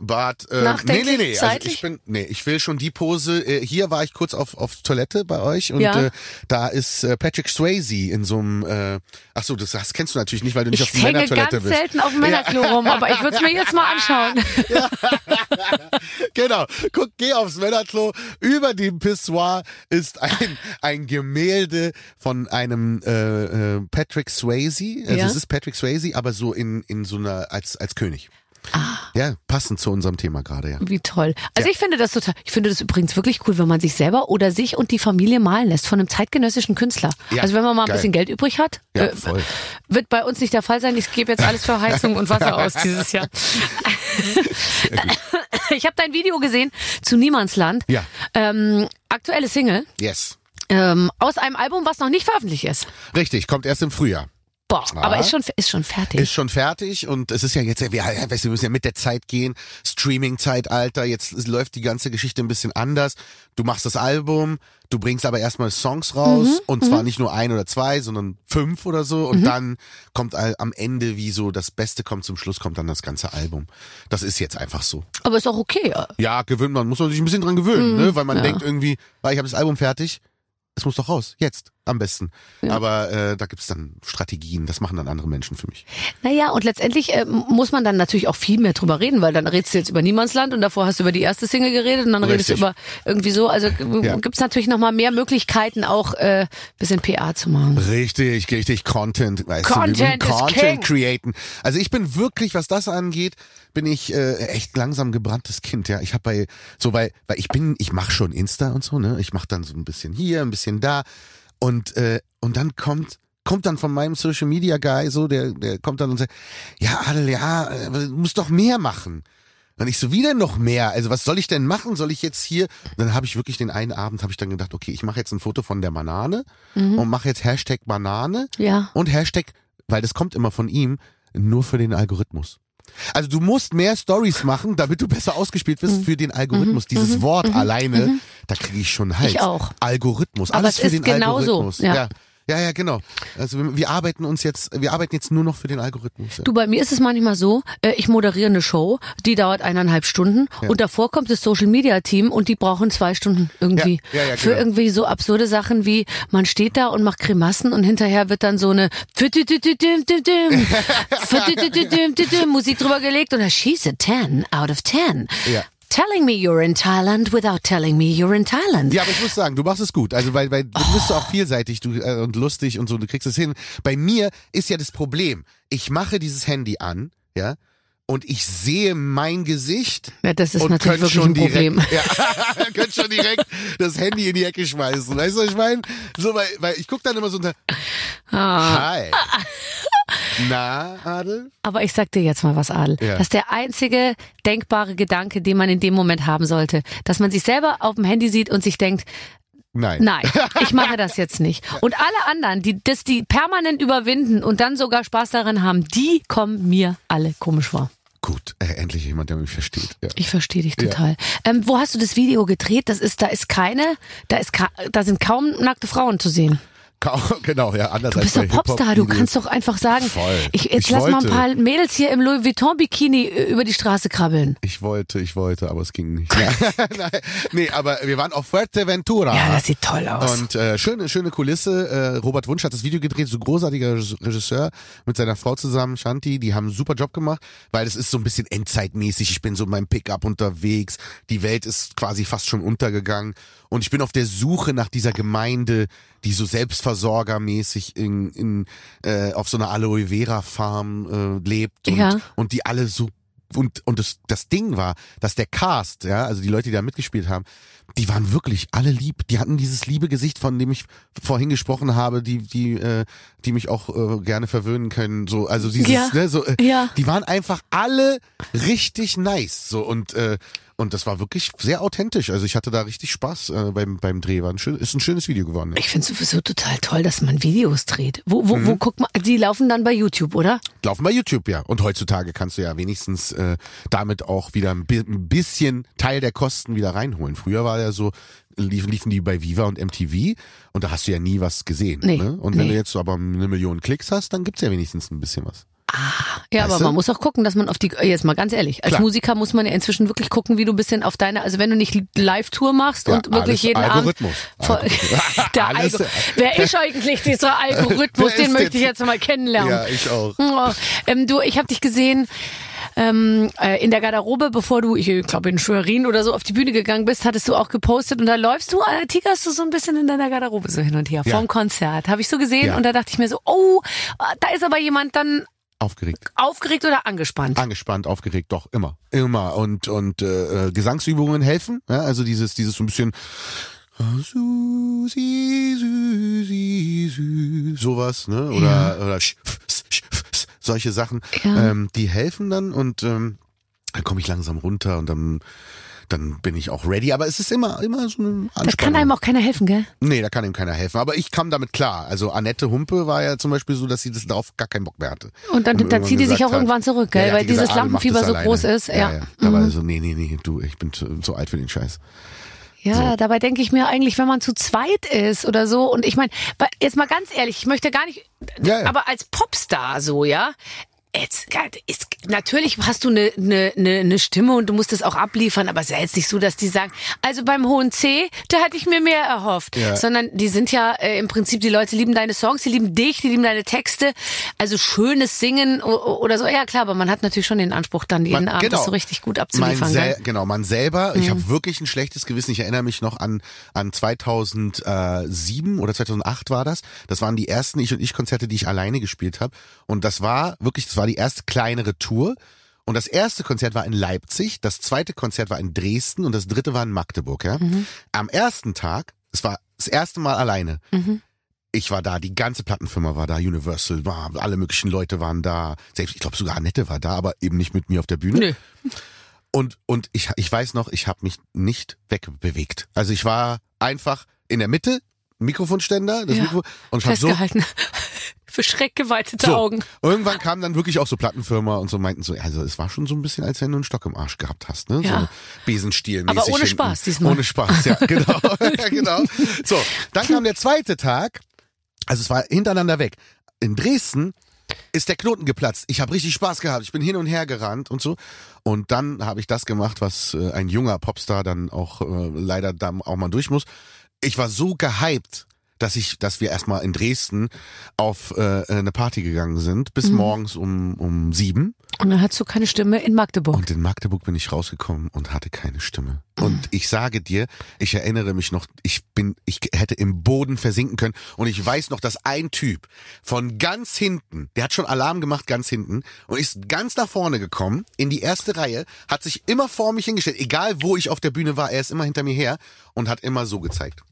Bart, äh, nee, nee, nee, also ich bin, nee, ich will schon die Pose, äh, hier war ich kurz auf, auf Toilette bei euch und Ja. äh, da ist äh, Patrick Swayze in so einem, äh, ach so, das, das kennst du natürlich nicht, weil du nicht Ich auf der Männertoilette bist. selten auf dem Männerklo rum, aber ich würde es mir jetzt mal anschauen. Genau. Guck, geh aufs Männerklo. Über dem Pissoir ist ein, ein Gemälde von einem äh, äh, Patrick Swayze. Also Ja. es ist Patrick Swayze, aber so in, in so einer, als, als König. Ah. Ja, passend zu unserem Thema gerade, ja. Wie toll. Also ich finde das total, ich finde das übrigens wirklich cool, wenn man sich selber oder sich und die Familie malen lässt von einem zeitgenössischen Künstler. Ja, also wenn man mal ein geil. bisschen Geld übrig hat, Ja, äh, voll. wird bei uns nicht der Fall sein. Ich gebe jetzt alles für Heizung und Wasser aus dieses Jahr. Ich habe dein Video gesehen zu Niemandsland. Ja. Ähm, aktuelle Single Yes. ähm, aus einem Album, was noch nicht veröffentlicht ist. Richtig, kommt erst im Frühjahr. Boah, Ja. aber ist schon, ist schon fertig. Ist schon fertig und es ist ja jetzt, wir, weißt du, wir müssen ja mit der Zeit gehen. Streaming-Zeitalter, jetzt läuft die ganze Geschichte ein bisschen anders. Du machst das Album, du bringst aber erstmal Songs raus Mhm, und zwar nicht nur ein oder zwei, sondern fünf oder so Mhm. und dann kommt am Ende, wie so das Beste kommt zum Schluss, kommt dann das ganze Album. Das ist jetzt einfach so. aber ist auch okay. ja. Gewöhnt man, muss man sich ein bisschen dran gewöhnen, ne? weil man Mhm, ja. denkt irgendwie, weil ich habe das Album fertig, es muss doch raus, jetzt, am besten. Aber äh, da gibt's dann Strategien, das machen dann andere Menschen für mich. Naja, und letztendlich äh, muss man dann natürlich auch viel mehr drüber reden, weil dann redest du jetzt über Niemandsland und davor hast du über die erste Single geredet und dann redest du Richtig. über irgendwie so. Also Ja. gibt's natürlich nochmal mehr Möglichkeiten, auch äh, bisschen PA zu machen. Richtig, richtig, Content, weißt Content du, Content createn. Also ich bin wirklich, was das angeht, bin ich äh, echt langsam gebranntes Kind, ja. Ich habe bei so weil weil ich bin, ich mache schon Insta und so, ne? Ich mache dann so ein bisschen hier, ein bisschen da und äh, und dann kommt kommt dann von meinem Social Media Guy so, der der kommt dann und sagt, ja Adel, ja, äh, du musst doch mehr machen. Und ich so, wie denn noch mehr? Also was soll ich denn machen? Soll ich jetzt hier? Und dann habe ich wirklich den einen Abend, habe ich dann gedacht, okay, ich mache jetzt ein Foto von der Banane und mache jetzt Hashtag Banane Ja. und Hashtag, weil das kommt immer von ihm, nur für den Algorithmus. Also du musst mehr Stories machen, damit du besser ausgespielt wirst Mhm. für den Algorithmus. Dieses Wort alleine, da kriege ich schon Hals. Ich auch. Algorithmus, Aber alles es für ist den genauso, Algorithmus. ja. ja. Ja, ja, genau. Also wir, wir arbeiten uns jetzt, wir arbeiten jetzt nur noch für den Algorithmus. Ja. Du, bei mir ist es manchmal so, äh, ich moderiere eine Show, die dauert eineinhalb Stunden und davor kommt das Social Media Team und die brauchen zwei Stunden irgendwie. Ja, ja, ja, Für genau. irgendwie so absurde Sachen wie, man steht da und macht Grimassen und hinterher wird dann so eine Musik drüber gelegt und da she's a 10 out of 10. Telling me you're in Thailand without telling me you're in Thailand. Ja, aber ich muss sagen, du machst es gut. Also weil, weil du bist auch vielseitig du, äh, und lustig und so, du kriegst es hin. Bei mir ist ja das Problem, ich mache dieses Handy an, ja, und ich sehe mein Gesicht Ja, das ist und natürlich könnt wirklich schon ein Problem. direkt, ja, könnt schon direkt das Handy in die Ecke schmeißen. Weißt du, was ich meine? So, weil, weil ich guck dann immer so unter, Ah. hi. Na, Adel? Aber ich sag dir jetzt mal was, Adel. Ja. Das ist der einzige denkbare Gedanke, den man in dem Moment haben sollte. Dass man sich selber auf dem Handy sieht und sich denkt, Nein. nein, ich mache das jetzt nicht. Und alle anderen, die das die permanent überwinden und dann sogar Spaß daran haben, die kommen mir alle komisch vor. Gut, äh, endlich jemand, der mich versteht. Ja. Ich verstehe dich total. Ähm, wo hast du das Video gedreht? Das ist, da ist keine, da ist, da sind kaum nackte Frauen zu sehen. Genau, ja, anders Du bist als doch Popstar, du kannst doch einfach sagen, Voll. ich, jetzt Ich lass mal ein wollte. paar Mädels hier im Louis Vuitton Bikini äh, über die Straße krabbeln. Ich wollte, ich wollte, aber es ging nicht. Nee, aber wir waren auf Fuerteventura. Ja, das sieht toll aus. Und äh, schöne, schöne Kulisse. Äh, Robert Wunsch hat das Video gedreht, so großartiger Regisseur mit seiner Frau zusammen, Shanti. Die haben einen super Job gemacht, weil es ist so ein bisschen endzeitmäßig. Ich bin so in meinem Pickup unterwegs. Die Welt ist quasi fast schon untergegangen. Und ich bin auf der Suche nach dieser Gemeinde, die so selbstversorgermäßig in, in, äh, auf so einer Aloe Vera Farm äh, lebt und, Ja. und die alle so und und das das Ding war, dass der Cast, ja, also die Leute, die da mitgespielt haben, die waren wirklich alle lieb. Die hatten dieses liebe Gesicht, von dem ich vorhin gesprochen habe, die die äh, die mich auch äh, gerne verwöhnen können. So, also dieses, Ja. ne, so, äh, Ja. die waren einfach alle richtig nice. So und äh, und das war wirklich sehr authentisch. Also ich hatte da richtig Spaß äh, beim beim Dreh. War ein schön, ist ein schönes Video geworden. Ja. Ich finde sowieso total toll, dass man Videos dreht. Wo, wo, Mhm. wo guckt man? Die laufen dann bei YouTube, oder? Laufen bei YouTube, ja. Und heutzutage kannst du ja wenigstens äh, damit auch wieder ein, bi ein bisschen Teil der Kosten wieder reinholen. Früher war ja so, liefen, liefen die bei Viva und MTV und da hast du ja nie was gesehen. Nee, ne? Und wenn nee. du jetzt aber eine Million Klicks hast, dann gibt's ja wenigstens ein bisschen was. Ja, Weißt aber du? man muss auch gucken, dass man auf die, jetzt mal ganz ehrlich, als Klar. Musiker muss man ja inzwischen wirklich gucken, wie du ein bisschen auf deine, also wenn du nicht Live-Tour machst Ja, und wirklich jeden Algorithmus. Abend. Voll, der Alles- Algo, wer ist eigentlich dieser Algorithmus? Den möchte ich jetzt mal kennenlernen. Ja, ich auch. Oh, ähm, du, ich habe dich gesehen ähm, äh, in der Garderobe, bevor du, ich glaube in Schwerin oder so auf die Bühne gegangen bist, hattest du auch gepostet und da läufst du, äh, tigerst du so ein bisschen in deiner Garderobe so hin und her Ja. vorm Konzert. Habe ich so gesehen Ja. und da dachte ich mir so, oh, äh, da ist aber jemand dann Aufgeregt. aufgeregt oder angespannt. Angespannt, aufgeregt, doch, immer. Immer. Und, und äh, äh, Gesangsübungen helfen. Ja? Also dieses, dieses so ein bisschen Susi, Susi, Sü, sowas, ne? Oder, Ja. oder sch, sch, solche Sachen, Ja. ähm, die helfen dann und ähm, dann komme ich langsam runter und dann dann bin ich auch ready. Aber es ist immer, immer so eine Da Anspannung. kann einem auch keiner helfen, gell? Nee, da kann ihm keiner helfen. Aber ich kam damit klar. Also Annette Humpe war ja zum Beispiel so, dass sie das darauf gar keinen Bock mehr hatte. Und dann, Und dann zieht die sich gesagt auch hat- irgendwann zurück, gell? Ja, ja, Weil die gesagt, dieses macht Lampenfieber so alleine. groß ist. Ja, Ja, ja. Da war Mhm. so, nee, nee, nee, du, ich bin zu, zu alt für den Scheiß. Ja, dabei denke ich mir eigentlich, wenn man zu zweit ist oder so, und ich meine, jetzt mal ganz ehrlich, ich möchte gar nicht, Ja, ja. aber als Popstar so, ja, Jetzt, ist, natürlich hast du eine ne, ne, ne Stimme und du musst es auch abliefern, aber es ist ja jetzt nicht so, dass die sagen, also beim hohen C, da hatte ich mir mehr erhofft. Ja. Sondern die sind ja äh, im Prinzip, die Leute lieben deine Songs, die lieben dich, die lieben deine Texte. Also schönes Singen oder so. Ja klar, aber man hat natürlich schon den Anspruch, dann jeden Man- Abend genau. das so richtig gut abzuliefern. genau, man selber, ich Mhm. habe wirklich ein schlechtes Gewissen. Ich erinnere mich noch an, an 2007 oder 2008 war das. Das waren die ersten Ich und Ich Konzerte, die ich alleine gespielt habe. Und das war wirklich, das war die erste kleinere Tour. Und das erste Konzert war in Leipzig, das zweite Konzert war in Dresden und das dritte war in Magdeburg. Ja? Mhm. Am ersten Tag, es war das erste Mal alleine. Mhm. Ich war da, die ganze Plattenfirma war da, Universal war, alle möglichen Leute waren da. Selbst, ich glaube sogar Annette war da, aber eben nicht mit mir auf der Bühne. Nö. Und, und ich, ich weiß noch, ich habe mich nicht wegbewegt. Also ich war einfach in der Mitte, Mikrofonständer, das Ja. Mikro, und ich habe so. Für schreckgeweitete so. Augen. Irgendwann kam dann wirklich auch so Plattenfirma und so meinten so, also es war schon so ein bisschen, als wenn du einen Stock im Arsch gehabt hast, ne? Ja. So Besenstiel Aber ohne Spaß diesmal. Ohne Spaß, ja, genau. ja, genau. So, dann kam der zweite Tag, also es war hintereinander weg. In Dresden ist der Knoten geplatzt. Ich habe richtig Spaß gehabt. Ich bin hin und her gerannt und so. Und dann habe ich das gemacht, was äh, ein junger Popstar dann auch äh, leider da auch mal durch muss. Ich war so gehypt, dass ich, dass wir erstmal in Dresden auf äh, eine Party gegangen sind, bis Mhm. morgens um um sieben. Und dann hattest du keine Stimme in Magdeburg. Und in Magdeburg bin ich rausgekommen und hatte keine Stimme. Und ich sage dir, ich erinnere mich noch, ich bin, ich hätte im Boden versinken können. Und ich weiß noch, dass ein Typ von ganz hinten, der hat schon Alarm gemacht ganz hinten und ist ganz nach vorne gekommen in die erste Reihe, hat sich immer vor mich hingestellt, egal wo ich auf der Bühne war, er ist immer hinter mir her und hat immer so gezeigt.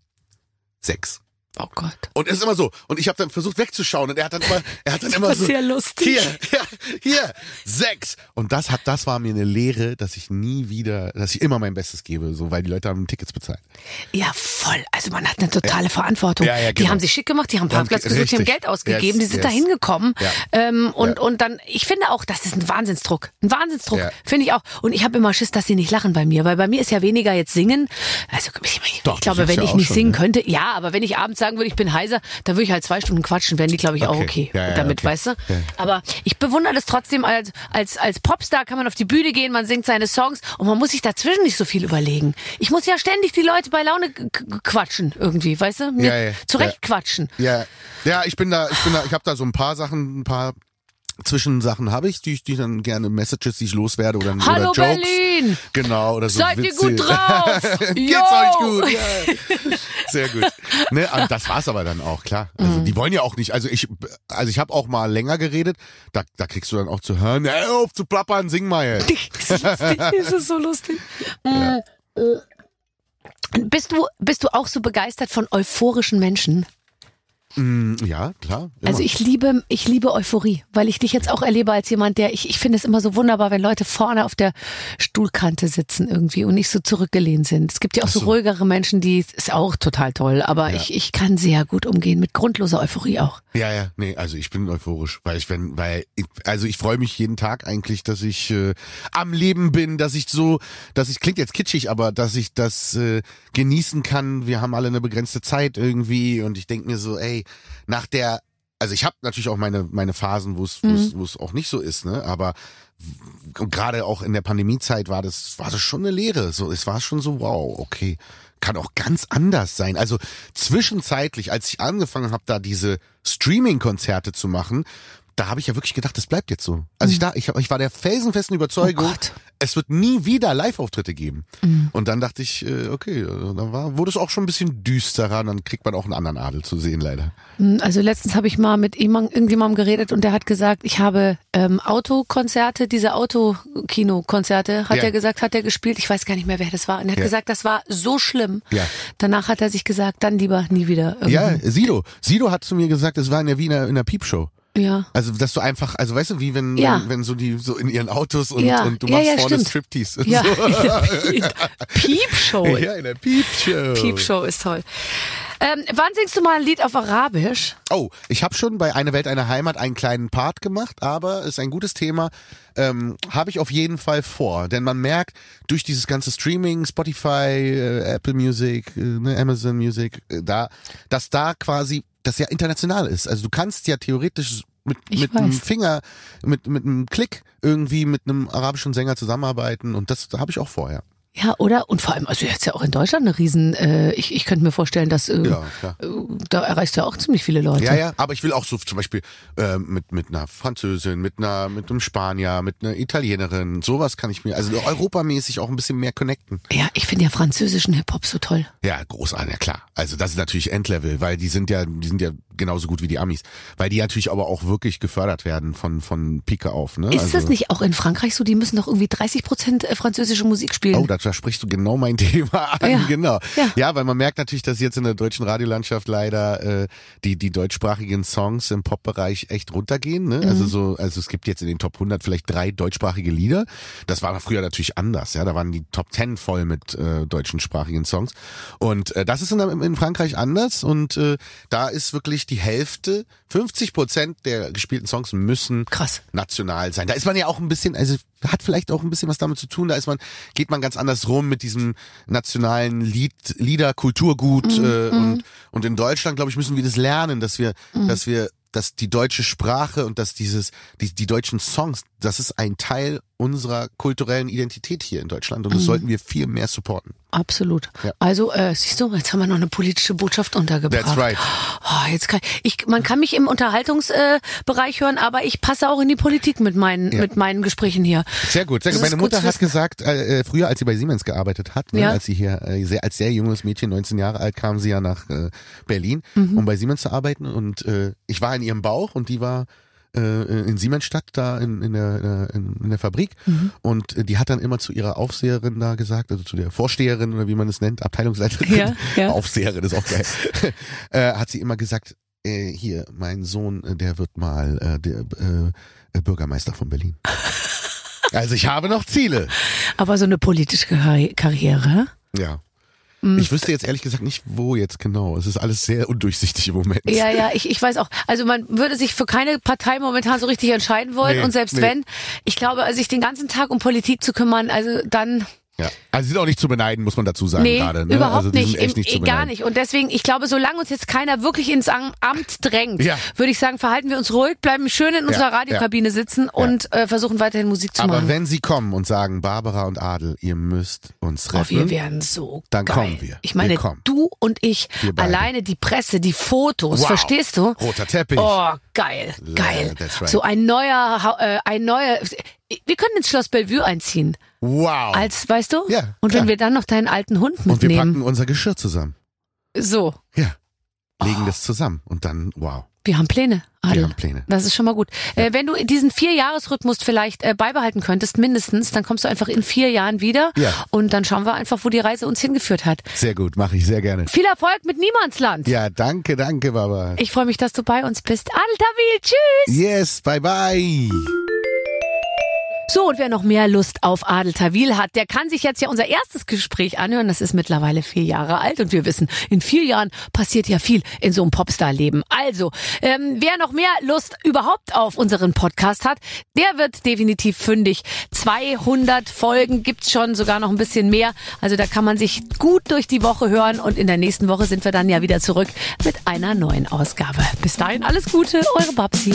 Sechs. Oh Gott. Und es ist immer so. Und ich habe dann versucht wegzuschauen und er hat dann immer, er hat dann immer war so. sehr lustig. Hier, ja, hier, sechs. Und das hat, das war mir eine Lehre, dass ich nie wieder, dass ich immer mein Bestes gebe, so, weil die Leute haben Tickets bezahlt. Ja, voll. Also man hat eine totale Verantwortung. Ja, ja, Die genau. haben sich schick gemacht, die haben Ja, Parkplatz gesucht, die haben. Geld ausgegeben, Yes, die sind da yes. hingekommen. Ja. Ähm, und, Ja. und dann, ich finde auch, das ist ein Wahnsinnsdruck. Ein Wahnsinnsdruck, Ja. finde ich auch. Und ich habe immer Schiss, dass sie nicht lachen bei mir, weil bei mir ist ja weniger jetzt singen. Also ich, Doch, ich glaube, wenn ja ich nicht schon, singen ne? könnte, ja, aber wenn ich abends sagen würde, ich bin heiser, dann würde ich halt zwei Stunden quatschen, wären die, glaube ich, auch Okay. Ja, ja, damit, okay. weißt du? Ja. Aber ich bewundere das trotzdem als, als, als Popstar kann man auf die Bühne gehen, man singt seine Songs und man muss sich dazwischen nicht so viel überlegen. Ich muss ja ständig die Leute bei Laune quatschen irgendwie, weißt du? Mir. Zurecht quatschen. Ja, ja, ich bin da, ich bin da, ich habe da so ein paar Sachen, ein paar Zwischensachen habe ich, die ich, die ich dann gerne Messages, die ich loswerde oder, Hallo oder Jokes. Berlin! Genau, oder so Seid ihr Witze. gut drauf? Geht's euch gut? Ja. Sehr gut. Ne, und das war's aber dann auch, klar. Also Mhm. die wollen ja auch nicht, also ich also ich habe auch mal länger geredet, da, da kriegst du dann auch zu hören, hör auf zu plappern, sing mal jetzt. Das ist so lustig. Mm, äh. Bist du, bist du auch so begeistert von euphorischen Menschen? Mm, ja, klar. Immer. Also ich liebe, ich liebe Euphorie, weil ich dich jetzt auch erlebe als jemand, der, ich, ich finde es immer so wunderbar, wenn Leute vorne auf der Stuhlkante sitzen irgendwie und nicht so zurückgelehnt sind. Es gibt ja auch so. so. ruhigere Menschen, die, ist auch total toll, aber Ja. ich, ich kann sehr gut umgehen mit grundloser Euphorie auch. Ja, ja, nee, also ich bin euphorisch, weil ich wenn, weil ich, also ich freue mich jeden Tag eigentlich, dass ich äh, am Leben bin, dass ich so, dass ich klingt jetzt kitschig, aber dass ich das äh, genießen kann. Wir haben alle eine begrenzte Zeit irgendwie und ich denk mir so, ey, nach der also ich habe natürlich auch meine meine Phasen, wo es wo es auch nicht so ist, ne, aber gerade auch in der Pandemiezeit war das war das schon eine Lehre, so es war schon so wow, okay, kann auch ganz anders sein. Also zwischenzeitlich, als ich angefangen habe, da diese Streaming-Konzerte zu machen, da habe ich ja wirklich gedacht, das bleibt jetzt so. Also ich da, ich, ich war der felsenfesten Überzeugung, Oh es wird nie wieder Live-Auftritte geben. Mhm. Und dann dachte ich, äh, okay, äh, dann war, wurde es auch schon ein bisschen düsterer, dann kriegt man auch einen anderen Adel zu sehen, leider. Also letztens habe ich mal mit jemand, irgendjemandem geredet und der hat gesagt, ich habe ähm, Autokonzerte, diese Autokino-Konzerte, hat Ja. er gesagt, hat er gespielt. Ich weiß gar nicht mehr, wer das war. Und er hat Ja. gesagt, das war so schlimm. Ja. Danach hat er sich gesagt, dann lieber nie wieder. Irgendwie. Ja, Sido. Sido hat zu mir gesagt, es war in der Wiener in der Piepshow. Ja. Also, dass du einfach, also weißt du, wie wenn, Ja. wenn, wenn so die so in ihren Autos und, Ja. und du Ja, machst ja, vorne stimmt. Striptease. Ja. So. Piepshow. ja, in der Piepshow. Piepshow ist toll. Ähm, wann singst du mal ein Lied auf Arabisch? Oh, ich habe schon bei Eine Welt, eine Heimat einen kleinen Part gemacht, aber ist ein gutes Thema. Ähm, habe ich auf jeden Fall vor, denn man merkt durch dieses ganze Streaming, Spotify, äh, Apple Music, äh, ne, Amazon Music, äh, da, dass da quasi das ja international ist. Also du kannst ja theoretisch mit, Ich mit einem. Finger, mit, mit einem Klick irgendwie mit einem arabischen Sänger zusammenarbeiten und das habe ich auch vorher. Ja, oder? Und vor allem, also jetzt ja auch in Deutschland eine Riesen, äh, ich, ich könnte mir vorstellen, dass äh, Ja, äh, da erreichst du ja auch ziemlich viele Leute. Ja, ja, aber ich will auch so zum Beispiel äh, mit mit einer Französin, mit einer mit einem Spanier, mit einer Italienerin, sowas kann ich mir also europamäßig auch ein bisschen mehr connecten. Ja, ich finde ja französischen Hip-Hop so toll. Ja, großartig, ja klar. Also das ist natürlich Endlevel, weil die sind ja die sind ja genauso gut wie die Amis, weil die natürlich aber auch wirklich gefördert werden von von Pike auf, ne? Ist also, das nicht auch in Frankreich so? Die müssen doch irgendwie 30 Prozent französische Musik spielen. Oh, da, da sprichst du genau mein Thema an, Ja, genau. ja. Ja. weil man merkt natürlich, dass jetzt in der deutschen Radiolandschaft leider äh, die die deutschsprachigen Songs im Popbereich echt runtergehen. Ne? Mhm. Also so, also es gibt jetzt in den Top 100 vielleicht drei deutschsprachige Lieder. Das war früher natürlich anders. Ja, da waren die Top 10 voll mit äh, deutschsprachigen Songs. Und äh, das ist in, in Frankreich anders. Und äh, da ist wirklich die Hälfte, 50 Prozent der gespielten Songs müssen Krass. national sein. Da ist man ja auch ein bisschen, also hat vielleicht auch ein bisschen was damit zu tun. Da ist man, geht man ganz anders rum mit diesem nationalen Lied, Lieder, Kulturgut äh, und und in Deutschland, glaube ich, müssen wir das lernen, dass wir, dass wir, dass die deutsche Sprache und dass dieses, die, die deutschen Songs, das ist ein Teil unserer kulturellen Identität hier in Deutschland und das sollten wir viel mehr supporten. Absolut. Ja. Also, äh, siehst du, jetzt haben wir noch eine politische Botschaft untergebracht. That's right. Oh, jetzt kann ich, man kann mich im Unterhaltungsbereich äh, hören, aber ich passe auch in die Politik mit meinen, Ja. mit meinen Gesprächen hier. Sehr gut. Sehr gut. Meine gut Mutter zu hat gesagt, äh, äh, früher, als sie bei Siemens gearbeitet hat, ne, Ja. als sie hier äh, sehr, als sehr junges Mädchen, 19 Jahre alt, kam sie ja nach äh, Berlin, Mhm. um bei Siemens zu arbeiten. Und äh, ich war in ihrem Bauch und die war äh, in Siemensstadt da in, in, der, in, der Fabrik Mhm. und die hat dann immer zu ihrer Aufseherin da gesagt, also zu der Vorsteherin oder wie man es nennt, Abteilungsleiterin, Ja, ja. Aufseherin ist auch geil, äh, hat sie immer gesagt, äh, hier, mein Sohn, äh, der wird mal äh, der äh, Bürgermeister von Berlin. Also ich habe noch Ziele. Aber so eine politische Karri- Karriere. Ja. Mhm. Ich wüsste jetzt ehrlich gesagt nicht, wo jetzt genau. Es ist alles sehr undurchsichtig im Moment. Ja, ja, ich, ich weiß auch. Also man würde sich für keine Partei momentan so richtig entscheiden wollen. Nee, und selbst nee. wenn, ich glaube, also sich den ganzen Tag um Politik zu kümmern, also dann Ja. Also sie sind auch nicht zu beneiden, muss man dazu sagen Nee, gerade. Ne? überhaupt also nicht. Echt Im- nicht zu eh, gar nicht. Und deswegen, ich glaube, solange uns jetzt keiner wirklich ins Am- Amt drängt, Ja. würde ich sagen, verhalten wir uns ruhig, bleiben schön in unserer Ja, Radiokabine sitzen und äh, versuchen weiterhin Musik zu Aber machen. wenn sie kommen und sagen, Barbara und Adel, ihr müsst uns Oh, wir retten, werden so Dann geil. kommen wir. Ich meine, Wir du und ich, alleine die Presse, die Fotos, Wow. verstehst du? roter Teppich. Oh, geil, geil. right. So ein neuer, Hau- äh, ein neuer. Wir können ins Schloss Bellevue einziehen, Wow. als, weißt du? Ja, Und klar. wenn wir dann noch deinen alten Hund und wir mitnehmen, packen unser Geschirr zusammen. so, Ja. Legen das zusammen und dann, wow. wir haben Pläne. Adel. haben Pläne. Das ist schon mal gut. Äh, wenn du diesen Vierjahresrhythmus vielleicht äh, beibehalten könntest, mindestens, dann kommst du einfach in vier Jahren wieder Ja. und dann schauen wir einfach, wo die Reise uns hingeführt hat. Sehr gut, mache ich sehr gerne. Viel Erfolg mit Niemandsland. Ja, danke, danke, Barbara. Ich freue mich, dass du bei uns bist. Adel Tawil, tschüss. Yes, bye bye. So, und wer noch mehr Lust auf Adel Tawil hat, der kann sich jetzt ja unser erstes Gespräch anhören. Das ist mittlerweile vier Jahre alt und wir wissen, in vier Jahren passiert ja viel in so einem Popstar-Leben. Also, ähm, wer noch mehr Lust überhaupt auf unseren Podcast hat, der wird definitiv fündig. 200 Folgen gibt's schon, sogar noch ein bisschen mehr. Also da kann man sich gut durch die Woche hören und in der nächsten Woche sind wir dann ja wieder zurück mit einer neuen Ausgabe. Bis dahin alles Gute, eure Babsi.